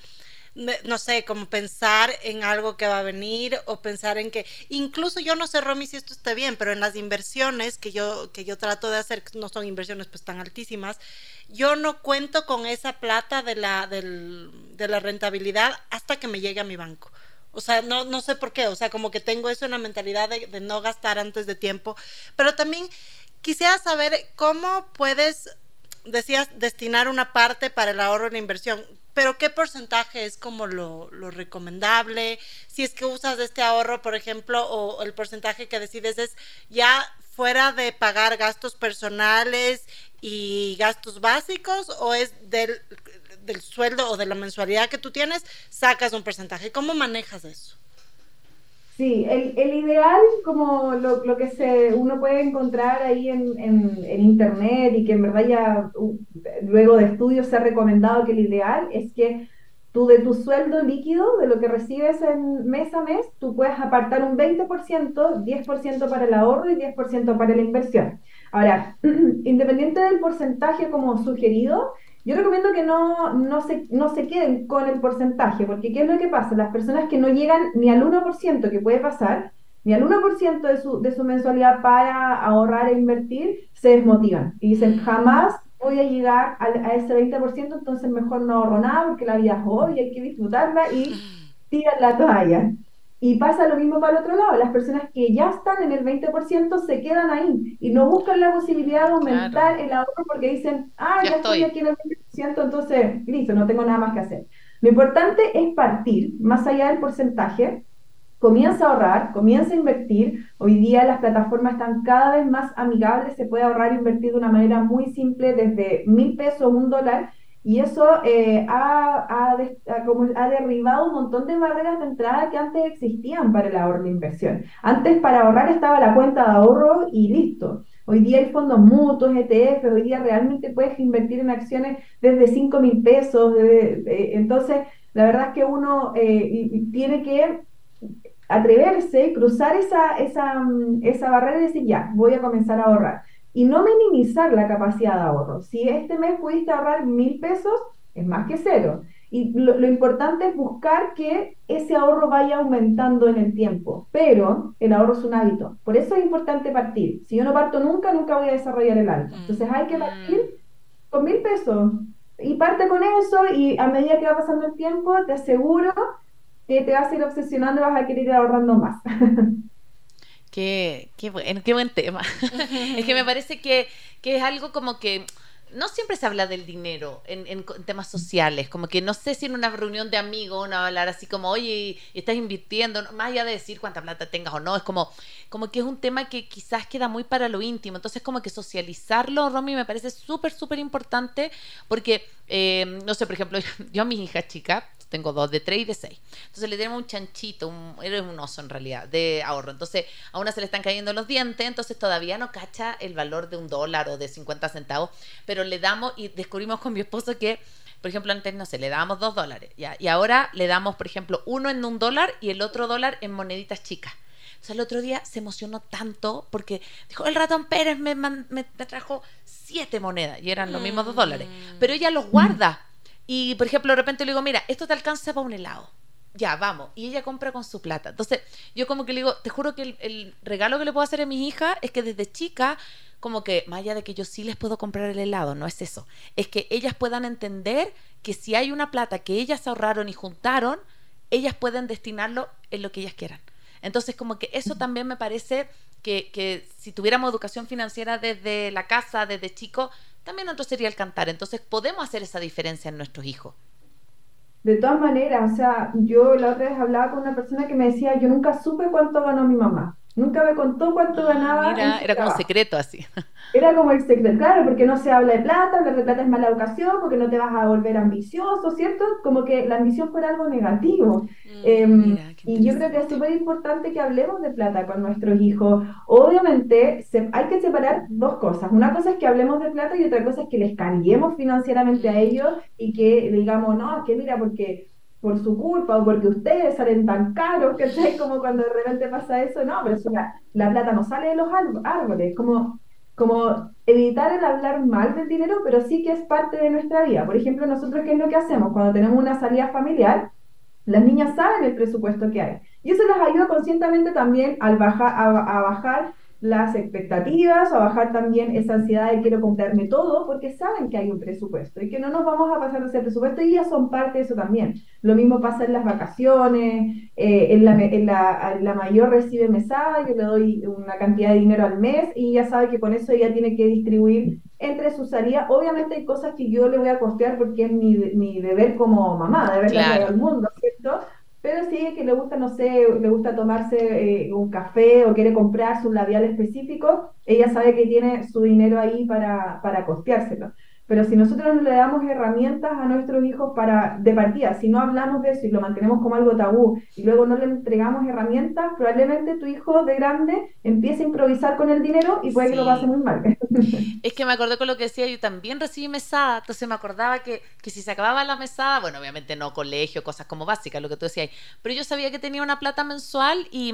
B: no sé, como pensar en algo que va a venir o pensar en que, incluso yo no sé, Romy, si esto está bien, pero en las inversiones que yo, que yo trato de hacer, que no son inversiones pues tan altísimas, yo no cuento con esa plata de la, del, de la rentabilidad hasta que me llegue a mi banco. O sea, no, no sé por qué, o sea, como que tengo eso en la mentalidad de, no gastar antes de tiempo. Pero también quisiera saber cómo puedes, decías, destinar una parte para el ahorro en la inversión, pero qué porcentaje es como lo, lo, recomendable, si es que usas este ahorro, por ejemplo, o el porcentaje que decides es ya fuera de pagar gastos personales y gastos básicos, o es del del sueldo o de la mensualidad que tú tienes, sacas un porcentaje. ¿Cómo manejas eso?
C: Sí, el, el ideal, como lo, lo, que se, uno puede encontrar ahí en, en, internet y que en verdad ya luego de estudios se ha recomendado que el ideal es que tú de tu sueldo líquido, de lo que recibes en mes a mes, tú puedes apartar un 20%, 10% para el ahorro y 10% para la inversión. Ahora, independiente del porcentaje como sugerido, yo recomiendo que no, no, se, no se queden con el porcentaje, porque ¿qué es lo que pasa? Las personas que no llegan ni al 1% que puede pasar, ni al 1% de su, de su mensualidad para ahorrar e invertir, se desmotivan y dicen, jamás voy a llegar a, a ese 20%, entonces mejor no ahorro nada porque la vida es hoy, hay que disfrutarla y tiran la toalla. Y pasa lo mismo para el otro lado, las personas que ya están en el 20% se quedan ahí y no buscan la posibilidad de aumentar el ahorro porque dicen, ah, ya, estoy. aquí en el 20%, entonces, listo, no tengo nada más que hacer. Lo importante es partir, más allá del porcentaje, comienza a ahorrar, comienza a invertir. Hoy día las plataformas están cada vez más amigables, se puede ahorrar e invertir de una manera muy simple, desde mil pesos, un dólar, y eso eh, ha, ha, derribado un montón de barreras de entrada que antes existían para el ahorro de inversión. Antes para ahorrar estaba la cuenta de ahorro y listo. Hoy día hay fondos mutuos, ETF, hoy día realmente puedes invertir en acciones desde 5 mil pesos. entonces, la verdad es que uno eh, tiene que atreverse, cruzar esa, esa, esa barrera y decir, ya, voy a comenzar a ahorrar y no minimizar la capacidad de ahorro. Si este mes pudiste ahorrar mil pesos, es más que cero. Y lo, importante es buscar que ese ahorro vaya aumentando en el tiempo, pero el ahorro es un hábito. Por eso es importante partir. Si yo no parto nunca, nunca voy a desarrollar el hábito. Entonces hay que partir con mil pesos y parte con eso y a medida que va pasando el tiempo, te aseguro que te vas a ir obsesionando y vas a querer ir ahorrando más.
A: Qué, qué, buen, qué buen tema. es que me parece que, que es algo como que no siempre se habla del dinero en, temas sociales, como que no sé si en una reunión de amigos uno va hablar así como, oye, estás invirtiendo, más allá de decir cuánta plata tengas o no, es como, como que es un tema que quizás queda muy para lo íntimo, entonces como que socializarlo, Romy, me parece súper, súper importante, porque, eh, no sé, por ejemplo, yo a mis hijas chicas, tengo dos de tres y de seis. Entonces le tenemos un chanchito, un, eres un oso en realidad, de ahorro. Entonces a una se le están cayendo los dientes, entonces todavía no cacha el valor de un dólar o de 50 centavos, pero le damos y descubrimos con mi esposo que por ejemplo, antes, no sé, le dábamos dos dólares, ¿ya? Y ahora le damos, por ejemplo, uno en un dólar y el otro dólar en moneditas chicas. O sea, el otro día se emocionó tanto porque dijo, el ratón Pérez me, me, trajo siete monedas y eran los mismos dos dólares. Mm. Pero ella los guarda. Y, por ejemplo, de repente le digo, mira, esto te alcanza para un helado. Ya, vamos. Y ella compra con su plata. Entonces, yo como que le digo, te juro que el, regalo que le puedo hacer a mis hijas es que desde chica, como que, más allá de que yo sí les puedo comprar el helado, no es eso. Es que ellas puedan entender que si hay una plata que ellas ahorraron y juntaron, ellas pueden destinarlo en lo que ellas quieran. Entonces, como que eso también me parece que, que si tuviéramos educación financiera desde la casa, desde chico, también otro sería el cantar. Entonces podemos hacer esa diferencia en nuestros hijos.
C: De todas maneras, o sea, yo la otra vez hablaba con una persona que me decía, yo nunca supe cuánto ganó mi mamá. Nunca me contó cuánto ah, ganaba.
A: Mira, era como secreto así.
C: Era como el secreto, claro, porque no se habla de plata, hablar de plata es mala educación, porque no te vas a volver ambicioso, ¿cierto? Como que la ambición fuera algo negativo. Mm, em, y yo creo que es súper importante que hablemos de plata con nuestros hijos. Obviamente hay que separar dos cosas. Una cosa es que hablemos de plata y otra cosa es que les carguemos financieramente a mm. ellos y que digamos, no, que mira, porque por su culpa o porque ustedes salen tan caros, que Como cuando de repente pasa eso, no, pero la, plata no sale de los árboles, como, como evitar el hablar mal del dinero, pero sí que es parte de nuestra vida. Por ejemplo, nosotros, ¿qué es lo que hacemos? Cuando tenemos una salida familiar, las niñas saben el presupuesto que hay. Y eso les ayuda conscientemente también al bajar, a bajar las expectativas, a bajar también esa ansiedad de quiero comprarme todo, porque saben que hay un presupuesto y que no nos vamos a pasar de ese presupuesto y ya son parte de eso también. Lo mismo pasa en las vacaciones, eh, en, la, en la, la, mayor recibe mesada, yo le doy una cantidad de dinero al mes y ya sabe que con eso ella tiene que distribuir entre sus salidas. Obviamente hay cosas que yo le voy a costear porque es mi, mi deber como mamá, deber claro. al mundo, ¿cierto? Pero sí que le gusta, no sé, le gusta tomarse eh, un café o quiere comprarse un labial específico, ella sabe que tiene su dinero ahí para, para costeárselo. Pero si nosotros no le damos herramientas a nuestros hijos para, de partida, si no hablamos de eso y lo mantenemos como algo tabú y luego no le entregamos herramientas, probablemente tu hijo de grande empiece a improvisar con el dinero y puede que lo pase muy mal.
A: Es que me acordé con lo que decía, yo también recibí mesada, entonces me acordaba que, que si se acababa la mesada, bueno, obviamente no colegio, cosas como básicas, lo que tú decías, pero yo sabía que tenía una plata mensual y,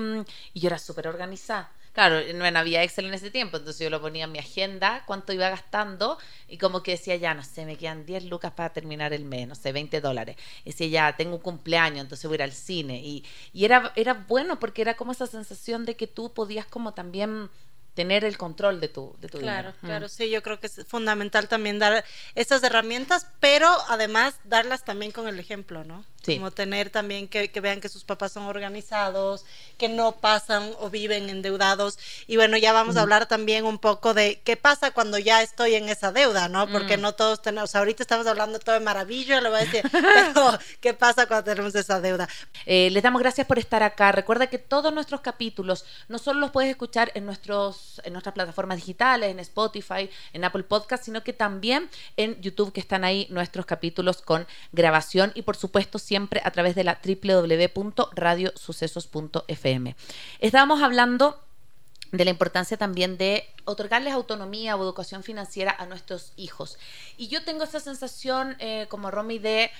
A: y yo era súper organizada. Claro, no había Excel en ese tiempo, entonces yo lo ponía en mi agenda, cuánto iba gastando, y como que decía, ya, no sé, me quedan 10 lucas para terminar el mes, no sé, 20 dólares. Y decía, ya, tengo un cumpleaños, entonces voy a ir al cine. Y, y era, era bueno porque era como esa sensación de que tú podías como también tener el control de tu, de tu
B: claro,
A: dinero.
B: Claro, sí, yo creo que es fundamental también dar estas herramientas, pero además darlas también con el ejemplo, ¿no? Como tener también que, que, vean que sus papás son organizados, que no pasan o viven endeudados. Y bueno, ya vamos a hablar también un poco de qué pasa cuando ya estoy en esa deuda, ¿no? Porque mm. no todos tenemos, ahorita estamos hablando todo de maravilla, lo voy a decir, pero ¿qué pasa cuando tenemos esa deuda?
A: Eh, les damos gracias por estar acá. Recuerda que todos nuestros capítulos no solo los puedes escuchar en, nuestros, en nuestras plataformas digitales, en Spotify, en Apple Podcast, sino que también en YouTube, que están ahí nuestros capítulos con grabación y por supuesto siempre a través de la www.radiosucesos.fm. Estábamos hablando de la importancia también de otorgarles autonomía o educación financiera a nuestros hijos. Y yo tengo esa sensación, eh, como Romy, de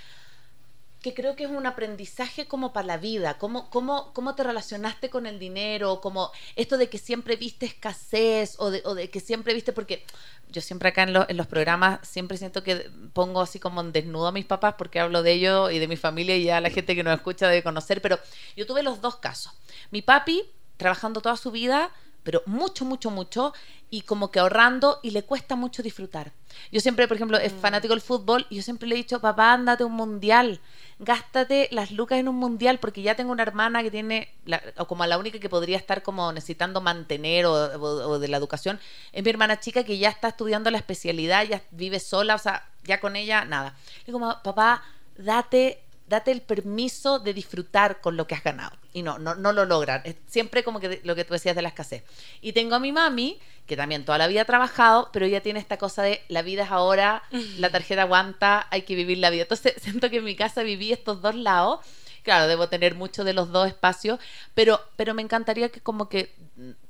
A: que creo que es un aprendizaje como para la vida, cómo, cómo, cómo te relacionaste con el dinero, como esto de que siempre viste escasez o de, o de que siempre viste, porque yo siempre acá en, en, los programas siempre siento que pongo así como en desnudo a mis papás porque hablo de ellos y de mi familia y ya la gente que nos escucha debe conocer, pero yo tuve los dos casos. Mi papi, trabajando toda su vida, pero mucho, mucho, mucho, y como que ahorrando y le cuesta mucho disfrutar. Yo siempre, por ejemplo, es mm. fanático del fútbol y yo siempre le he dicho, papá, ándate un mundial, gástate las lucas en un mundial, porque ya tengo una hermana que tiene, o como la única que podría estar como necesitando mantener o, de la educación, es mi hermana chica que ya está estudiando la especialidad, ya vive sola, o sea, ya con ella, nada. Le digo, papá, date date el permiso de disfrutar con lo que has ganado. Y no, no, no lo logran. Es siempre como que lo que tú decías de la escasez. Y tengo a mi mami, que también toda la vida ha trabajado, pero ella tiene esta cosa de la vida es ahora, la tarjeta aguanta, hay que vivir la vida. Entonces siento que en mi casa viví estos dos lados. Claro, debo tener mucho de los dos espacios, pero, pero me encantaría que como que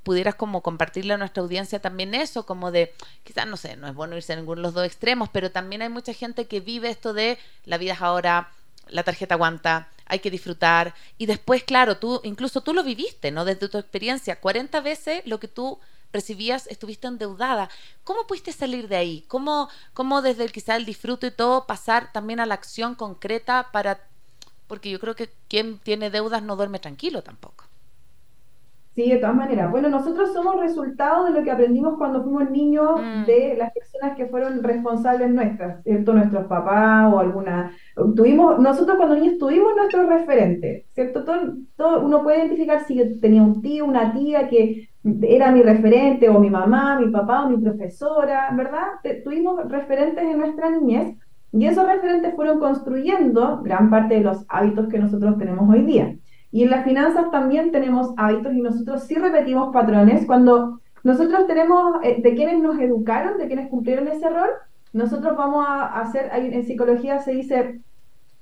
A: pudieras como compartirle a nuestra audiencia también eso, como de, quizás no sé, no es bueno irse a ninguno de los dos extremos, pero también hay mucha gente que vive esto de la vida es ahora, la tarjeta aguanta, hay que disfrutar. Y después, claro, tú, incluso tú lo viviste, ¿no? Desde tu experiencia, 40 veces lo que tú recibías estuviste endeudada. ¿Cómo pudiste salir de ahí? ¿Cómo, cómo desde el, quizá el disfrute y todo pasar también a la acción concreta para... Porque yo creo que quien tiene deudas no duerme tranquilo tampoco.
C: Sí, de todas maneras. Bueno, nosotros somos resultado de lo que aprendimos cuando fuimos niños mm. de las personas que fueron responsables nuestras, ¿cierto? Nuestros papás o alguna... Tuvimos, nosotros cuando niños tuvimos nuestros referentes, ¿cierto? Todo, todo, uno puede identificar si tenía un tío, una tía que era mi referente, o mi mamá, mi papá, o mi profesora, ¿verdad? Tuvimos referentes en nuestra niñez y esos referentes fueron construyendo gran parte de los hábitos que nosotros tenemos hoy día. Y en las finanzas también tenemos hábitos y nosotros sí repetimos patrones. Cuando nosotros tenemos eh, de quienes nos educaron, de quienes cumplieron ese rol, nosotros vamos a hacer, en psicología se dice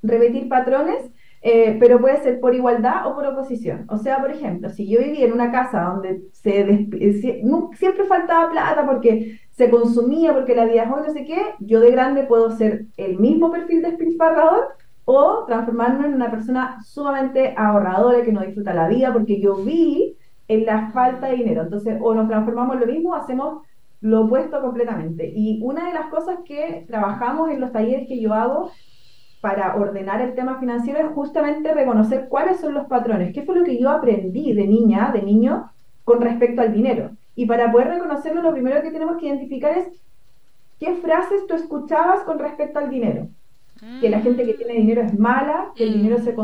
C: repetir patrones, eh, pero puede ser por igualdad o por oposición. O sea, por ejemplo, si yo vivía en una casa donde se eh, siempre faltaba plata porque se consumía, porque la vida hoy no sé qué, yo de grande puedo ser el mismo perfil de despilfarrador, o transformarnos en una persona sumamente ahorradora que no disfruta la vida porque yo vi en la falta de dinero. Entonces, o nos transformamos en lo mismo o hacemos lo opuesto completamente. Y una de las cosas que trabajamos en los talleres que yo hago para ordenar el tema financiero es justamente reconocer cuáles son los patrones, qué fue lo que yo aprendí de niña, de niño, con respecto al dinero. Y para poder reconocerlo, lo primero que tenemos que identificar es qué frases tú escuchabas con respecto al dinero que la gente que tiene dinero es mala, que el dinero se,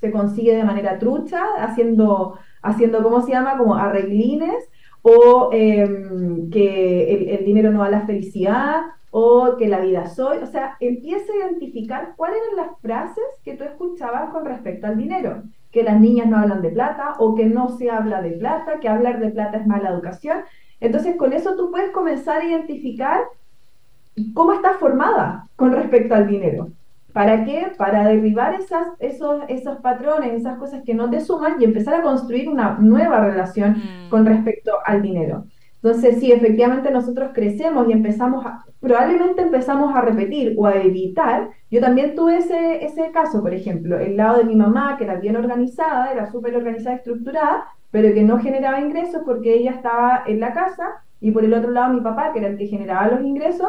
C: se consigue de manera trucha, haciendo, haciendo, ¿cómo se llama? Como arreglines, o em, que el, dinero no da la felicidad, o que la vida soy. O sea, empieza a identificar cuáles eran las frases que tú escuchabas con respecto al dinero. Que las niñas no hablan de plata, o que no se habla de plata, que hablar de plata es mala educación. Entonces, con eso tú puedes comenzar a identificar cómo está formada con respecto al dinero. ¿Para qué? Para derribar esas, esos, esos patrones, esas cosas que no te suman y empezar a construir una nueva relación mm. con respecto al dinero. Entonces, sí, efectivamente nosotros crecemos y empezamos a, probablemente empezamos a repetir o a evitar. Yo también tuve ese, ese caso, por ejemplo, el lado de mi mamá, que era bien organizada, era súper organizada, estructurada, pero que no generaba ingresos porque ella estaba en la casa, y por el otro lado mi papá, que era el que generaba los ingresos,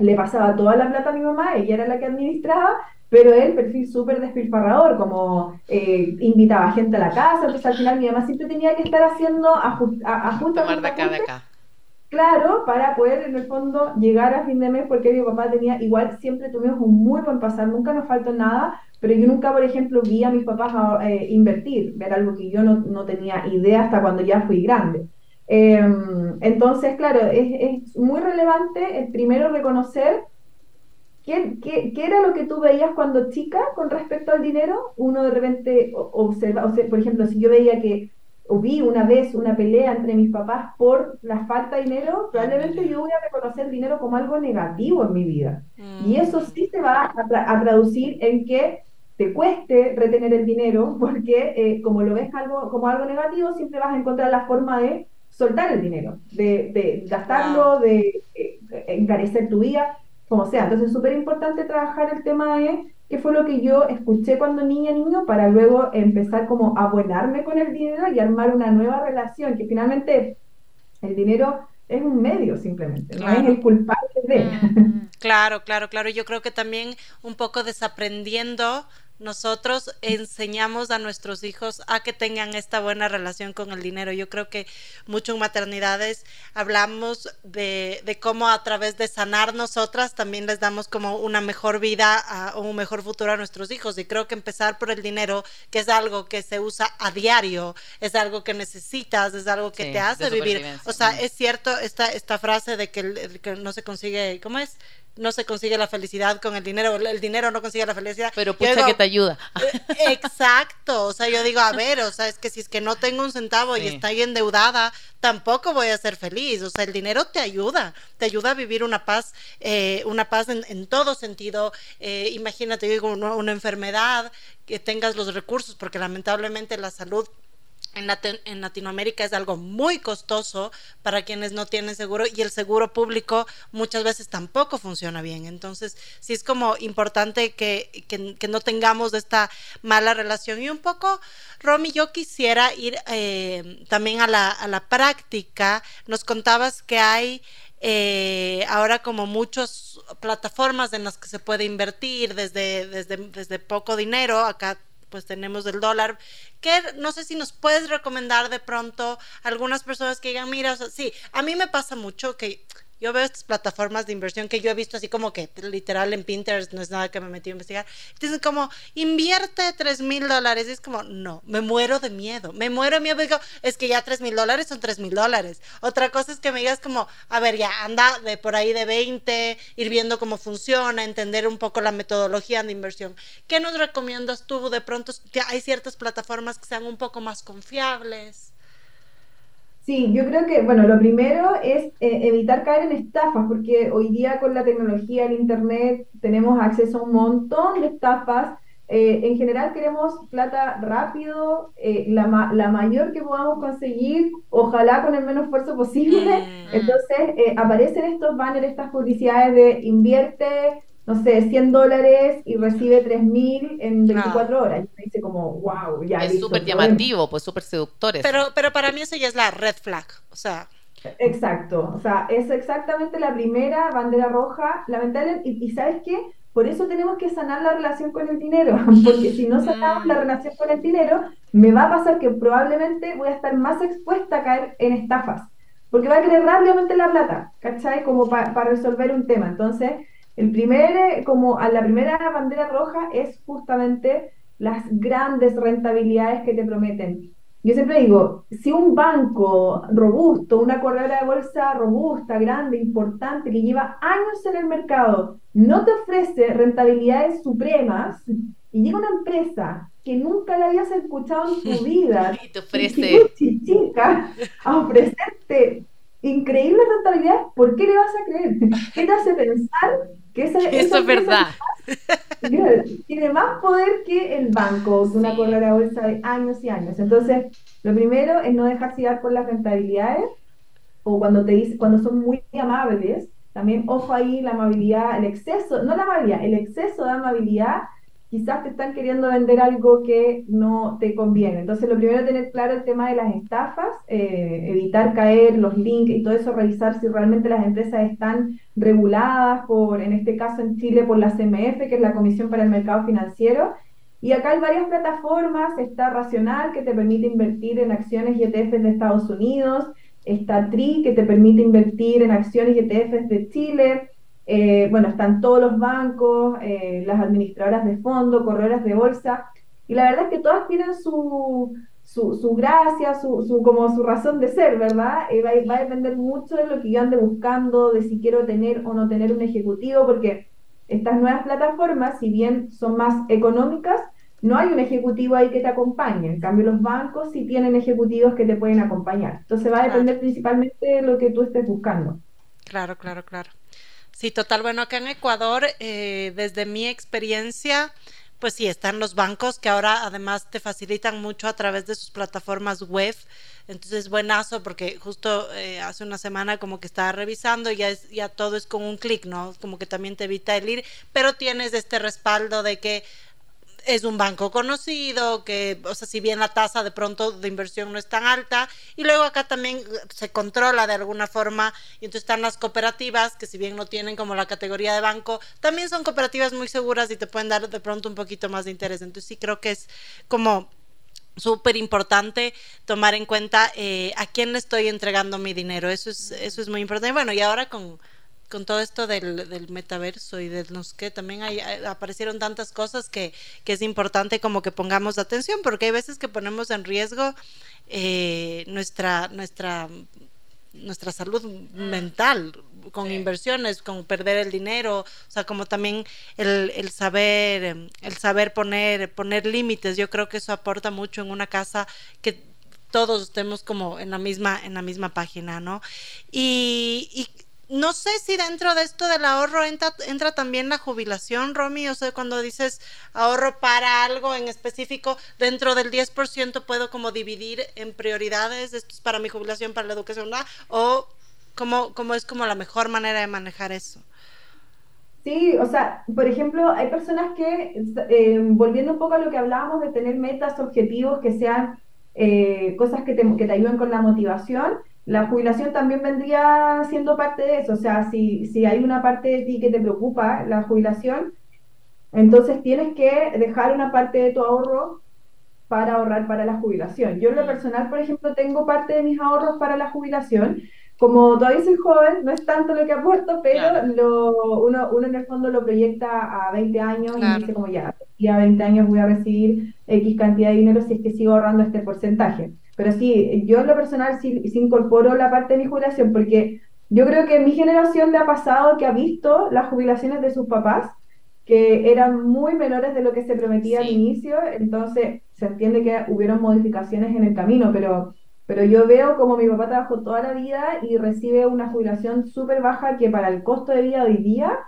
C: le pasaba toda la plata a mi mamá, ella era la que administraba, pero él, perfil súper despilfarrador, como eh, invitaba gente a la casa, entonces al final mi mamá siempre tenía que estar haciendo ajustes. Tomar de acá, de acá. Claro, para poder en el fondo llegar a fin de mes, porque mi papá tenía, igual siempre tuvimos un muy buen pasar, nunca nos faltó nada, pero yo nunca, por ejemplo, vi a mis papás eh, invertir, ver algo que yo no, no, tenía idea hasta cuando ya fui grande. Em, entonces, claro, es, es, muy relevante el primero reconocer qué, qué, qué, era lo que tú veías cuando chica con respecto al dinero. Uno de repente observa, o sea, por ejemplo, si yo veía que o vi una vez una pelea entre mis papás por la falta de dinero, probablemente yo voy a reconocer el dinero como algo negativo en mi vida. Y eso sí se va a, a traducir en que te cueste retener el dinero, porque eh, como lo ves algo, como algo negativo, siempre vas a encontrar la forma de soltar el dinero, de, de gastarlo, de eh, encarecer tu vida, como sea. Entonces es súper importante trabajar el tema de qué fue lo que yo escuché cuando niña, niño, para luego empezar como a abonarme con el dinero y armar una nueva relación, que finalmente el dinero es un medio simplemente, no es el culpable de.
B: Mm, claro, claro, claro. Yo creo que también un poco desaprendiendo nosotros enseñamos a nuestros hijos a que tengan esta buena relación con el dinero. Yo creo que mucho en maternidades hablamos de, de cómo a través de sanar nosotras también les damos como una mejor vida o un mejor futuro a nuestros hijos. Y creo que empezar por el dinero, que es algo que se usa a diario, es algo que necesitas, es algo que te hace vivir. O sea, es cierto esta, esta frase de que, que no se consigue, ¿cómo es? No se consigue la felicidad con el dinero, el dinero no consigue la felicidad.
A: Pero pucha que te ayuda.
B: Eh, exacto, o sea, yo digo, a ver, o sea, es que si es que no tengo un centavo y estoy endeudada, tampoco voy a ser feliz, o sea, el dinero te ayuda, te ayuda a vivir una paz, eh, una paz en, todo sentido. Eh, imagínate, digo, una enfermedad, que tengas los recursos, porque lamentablemente la salud en, Latinoamérica es algo muy costoso para quienes no tienen seguro y el seguro público muchas veces tampoco funciona bien. Entonces, sí es como importante que, que, no tengamos esta mala relación. Y un poco, Romy, yo quisiera ir eh, también a la, a la práctica. Nos contabas que hay... Eh, ahora como muchas plataformas en las que se puede invertir desde, desde, desde poco dinero, acá pues tenemos el dólar, que no sé si nos puedes recomendar de pronto algunas personas que digan, mira, o sea, sí, a mí me pasa mucho que yo veo estas plataformas de inversión que yo he visto así como que literal en Pinterest, no es nada que me metí a investigar. Dicen como, invierte tres mil dólares. Y es como, no, me muero de miedo. Me muero de miedo. Digo, es que ya tres mil dólares son tres mil dólares. Otra cosa es que me digas como, a ver, ya anda de por ahí de 20, ir viendo cómo funciona, entender un poco la metodología de inversión. ¿Qué nos recomiendas tú? De pronto, que hay ciertas plataformas que sean un poco más confiables.
C: Sí, yo creo que, bueno, lo primero es eh, evitar caer en estafas, porque hoy día con la tecnología, el Internet, tenemos acceso a un montón de estafas. Eh, en general queremos plata rápido, eh, la, la, mayor que podamos conseguir, ojalá con el menos esfuerzo posible. Mm. Entonces aparecen estos banners, estas publicidades de invierte no sé, 100 dólares y recibe 3.000 en 24 horas. Y me dice como, wow, ya.
A: Es súper llamativo, pues súper seductor.
B: Pero, pero para mí eso ya es la red flag, o sea.
C: Exacto, o sea, es exactamente la primera bandera roja, lamentable, y, y ¿sabes qué? Por eso tenemos que sanar la relación con el dinero, porque si no sanamos la relación con el dinero, me va a pasar que probablemente voy a estar más expuesta a caer en estafas, porque va a querer rápidamente la plata, ¿cachai? Como para resolver un tema. Entonces, el primer, eh, como a la primera bandera roja es justamente las grandes rentabilidades que te prometen. Yo siempre digo, si un banco robusto, una corredora de bolsa robusta, grande, importante, que lleva años en el mercado, no te ofrece rentabilidades supremas, y llega una empresa que nunca la habías escuchado en tu vida,
A: y te ofrece
C: chica, a ofrecerte increíbles rentabilidades, ¿por qué le vas a creer? ¿Qué te hace pensar eso
A: es verdad.
C: Tiene más poder que el banco, una de bolsa de años y años. Entonces, lo primero es no dejarse llevar por las rentabilidades o cuando te dice, cuando son muy amables, también ojo ahí la amabilidad, el exceso, no la amabilidad, el exceso de amabilidad quizás te están queriendo vender algo que no te conviene. Entonces, lo primero es tener claro el tema de las estafas, eh, evitar caer los links y todo eso, revisar si realmente las empresas están reguladas por, en este caso en Chile, por la CMF, que es la Comisión para el Mercado Financiero. Y acá hay varias plataformas, está Racional, que te permite invertir en acciones y ETFs de Estados Unidos, está TRI, que te permite invertir en acciones y ETFs de Chile, eh, bueno, están todos los bancos, eh, las administradoras de fondo, corredoras de bolsa, y la verdad es que todas tienen su, su, gracia, su, su, como su razón de ser, ¿verdad? Eh, va, va, a depender mucho de lo que yo ande buscando, de si quiero tener o no tener un ejecutivo, porque estas nuevas plataformas, si bien son más económicas, no hay un ejecutivo ahí que te acompañe. En cambio, los bancos sí tienen ejecutivos que te pueden acompañar. Entonces va a depender principalmente de lo que tú estés buscando.
B: Claro, claro, claro. Sí, total. Bueno, acá en Ecuador, eh, desde mi experiencia, pues sí, están los bancos que ahora además te facilitan mucho a través de sus plataformas web. Entonces, buenazo, porque justo eh, hace una semana como que estaba revisando y ya, es, ya todo es con un clic, ¿no? Como que también te evita el ir, pero tienes este respaldo de que es un banco conocido, que, o sea, si bien la tasa de pronto de inversión no es tan alta, y luego acá también se controla de alguna forma, y entonces están las cooperativas, que si bien no tienen como la categoría de banco, también son cooperativas muy seguras y te pueden dar de pronto un poquito más de interés. Entonces sí creo que es como súper importante tomar en cuenta eh, a quién le estoy entregando mi dinero. Eso es, eso es muy importante. Bueno, y ahora con con todo esto del, del metaverso y de los que también hay, aparecieron tantas cosas que, que, es importante como que pongamos atención, porque hay veces que ponemos en riesgo eh, nuestra, nuestra, nuestra salud mental con inversiones, con perder el dinero, o sea, como también el, el saber, el saber poner, poner límites, yo creo que eso aporta mucho en una casa que todos estemos como en la misma, en la misma página, ¿no? Y, y no sé si dentro de esto del ahorro entra, entra también la jubilación, Romy, o sea, cuando dices ahorro para algo en específico, dentro del 10% puedo como dividir en prioridades, esto es para mi jubilación, para la educación, ¿no? o cómo, cómo es como la mejor manera de manejar eso.
C: Sí, o sea, por ejemplo, hay personas que, eh, volviendo un poco a lo que hablábamos de tener metas, objetivos que sean eh, cosas que te, que te ayuden con la motivación, la jubilación también vendría siendo parte de eso. O sea, si, si hay una parte de ti que te preocupa la jubilación, entonces tienes que dejar una parte de tu ahorro para ahorrar para la jubilación. Yo en lo personal, por ejemplo, tengo parte de mis ahorros para la jubilación. Como todavía soy joven, no es tanto lo que aporto, pero lo, uno, uno en el fondo lo proyecta a 20 años y dice como ya, y a 20 años voy a recibir X cantidad de dinero si es que sigo ahorrando este porcentaje. Pero sí, yo en lo personal sí, incorporo la parte de mi jubilación porque yo creo que mi generación le ha pasado que ha visto las jubilaciones de sus papás que eran muy menores de lo que se prometía al inicio, entonces se entiende que hubieron modificaciones en el camino, pero, pero yo veo como mi papá trabajó toda la vida y recibe una jubilación súper baja que para el costo de vida hoy día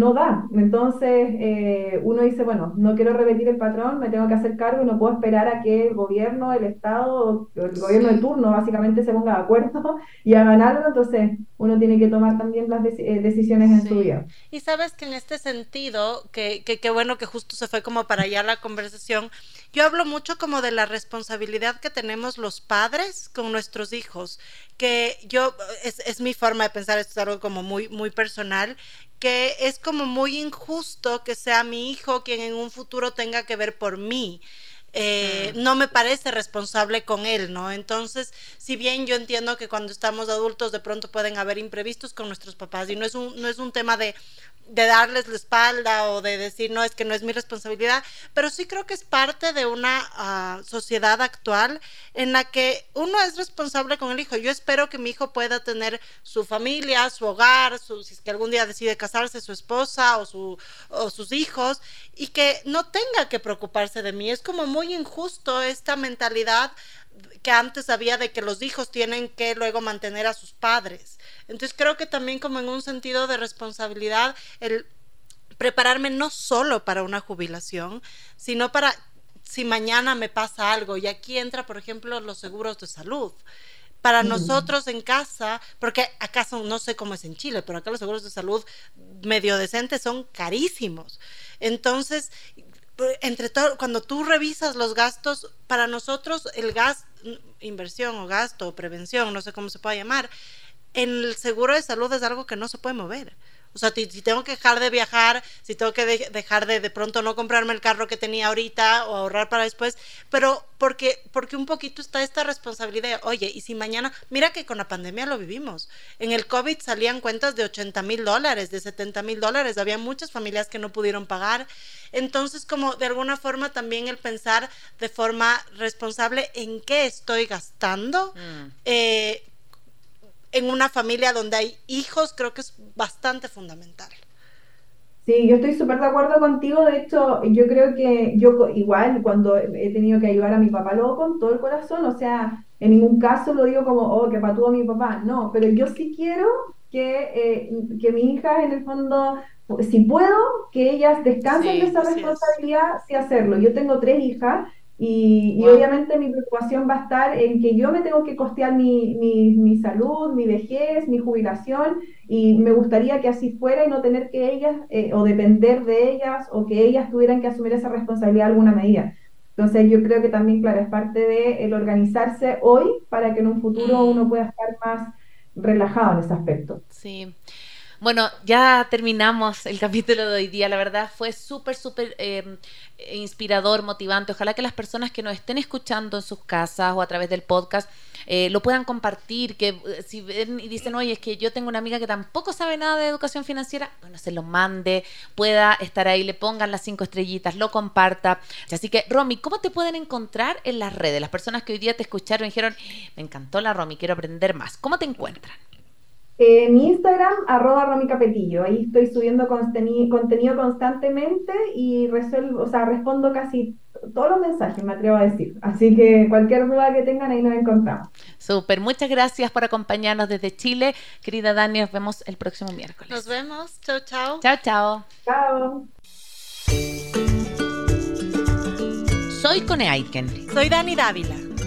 C: no da. Entonces eh, uno dice, bueno, no quiero repetir el patrón, me tengo que hacer cargo y no puedo esperar a que el gobierno, el Estado, el gobierno de turno básicamente se ponga de acuerdo y hagan algo. Entonces uno tiene que tomar también las eh, decisiones en su vida.
B: Y sabes que en este sentido, que qué bueno que justo se fue como para allá la conversación, yo hablo mucho como de la responsabilidad que tenemos los padres con nuestros hijos, que yo, es, es mi forma de pensar, esto es algo como muy, muy personal, que es como muy injusto que sea mi hijo quien en un futuro tenga que ver por mí. Eh, no me parece responsable con él, ¿no? Entonces, si bien yo entiendo que cuando estamos adultos de pronto pueden haber imprevistos con nuestros papás y no es un, no es un tema de de darles la espalda o de decir, no, es que no es mi responsabilidad, pero sí creo que es parte de una ah, sociedad actual en la que uno es responsable con el hijo. Yo espero que mi hijo pueda tener su familia, su hogar, si es que algún día decide casarse, su esposa o, su, o sus hijos, y que no tenga que preocuparse de mí. Es como muy injusto esta mentalidad que antes había de que los hijos tienen que luego mantener a sus padres. Entonces creo que también como en un sentido de responsabilidad, el prepararme no solo para una jubilación, sino para si mañana me pasa algo. Y aquí entra, por ejemplo, los seguros de salud. Para nosotros en casa, porque acaso no sé cómo es en Chile, pero acá los seguros de salud medio decentes son carísimos. Entonces, entre todo, cuando tú revisas los gastos, para nosotros el gas, inversión o gasto o prevención, no sé cómo se puede llamar, en el seguro de salud es algo que no se puede mover. O sea, si tengo que dejar de viajar, si tengo que dejar de de pronto no comprarme el carro que tenía ahorita o ahorrar para después, pero porque, porque un poquito está esta responsabilidad. Oye, y si mañana, mira que con la pandemia lo vivimos. En el COVID salían cuentas de 80 mil dólares, de 70 mil dólares. Había muchas familias que no pudieron pagar. Entonces, como de alguna forma también el pensar de forma responsable en qué estoy gastando. Mm. Eh, en una familia donde hay hijos, creo que es bastante fundamental.
C: Sí, yo estoy súper de acuerdo contigo. De hecho, yo creo que yo igual cuando he tenido que ayudar a mi papá, lo hago con todo el corazón. O sea, en ningún caso lo digo como, oh, que patúo a mi papá. No, pero yo sí quiero que, eh, que mi hija, en el fondo, si puedo, que ellas descansen de esa responsabilidad, sí hacerlo. Yo tengo tres hijas y, obviamente mi preocupación va a estar en que yo me tengo que costear mi, mi, salud, mi vejez, mi jubilación, y me gustaría que así fuera y no tener que ellas eh, o depender de ellas o que ellas tuvieran que asumir esa responsabilidad de alguna medida. Entonces yo creo que también, claro, es parte de el organizarse hoy para que en un futuro uno pueda estar más relajado en ese aspecto.
A: Sí. Bueno, ya terminamos el capítulo de hoy día. La verdad fue súper, súper eh, inspirador, motivante. Ojalá que las personas que nos estén escuchando en sus casas o a través del podcast eh, lo puedan compartir. Que eh, si ven y dicen, oye, es que yo tengo una amiga que tampoco sabe nada de educación financiera, bueno, se lo mande, pueda estar ahí, le pongan las cinco estrellitas, lo comparta. Así que, Romy, ¿cómo te pueden encontrar en las redes? Las personas que hoy día te escucharon y dijeron, me encantó la Romy, quiero aprender más. ¿Cómo te encuentran?
C: En Instagram, arroba Romy Capetillo. Ahí estoy subiendo contenido constantemente y resuelvo, o sea, respondo casi todos los mensajes, me atrevo a decir. Así que cualquier duda que tengan, ahí nos encontramos.
A: Súper, muchas gracias por acompañarnos desde Chile. Querida Dani, nos vemos el próximo miércoles.
B: Nos vemos. Chao, chao.
A: Chao, chao.
C: Chao.
A: Soy Cone Aiken.
B: Soy Dani Dávila.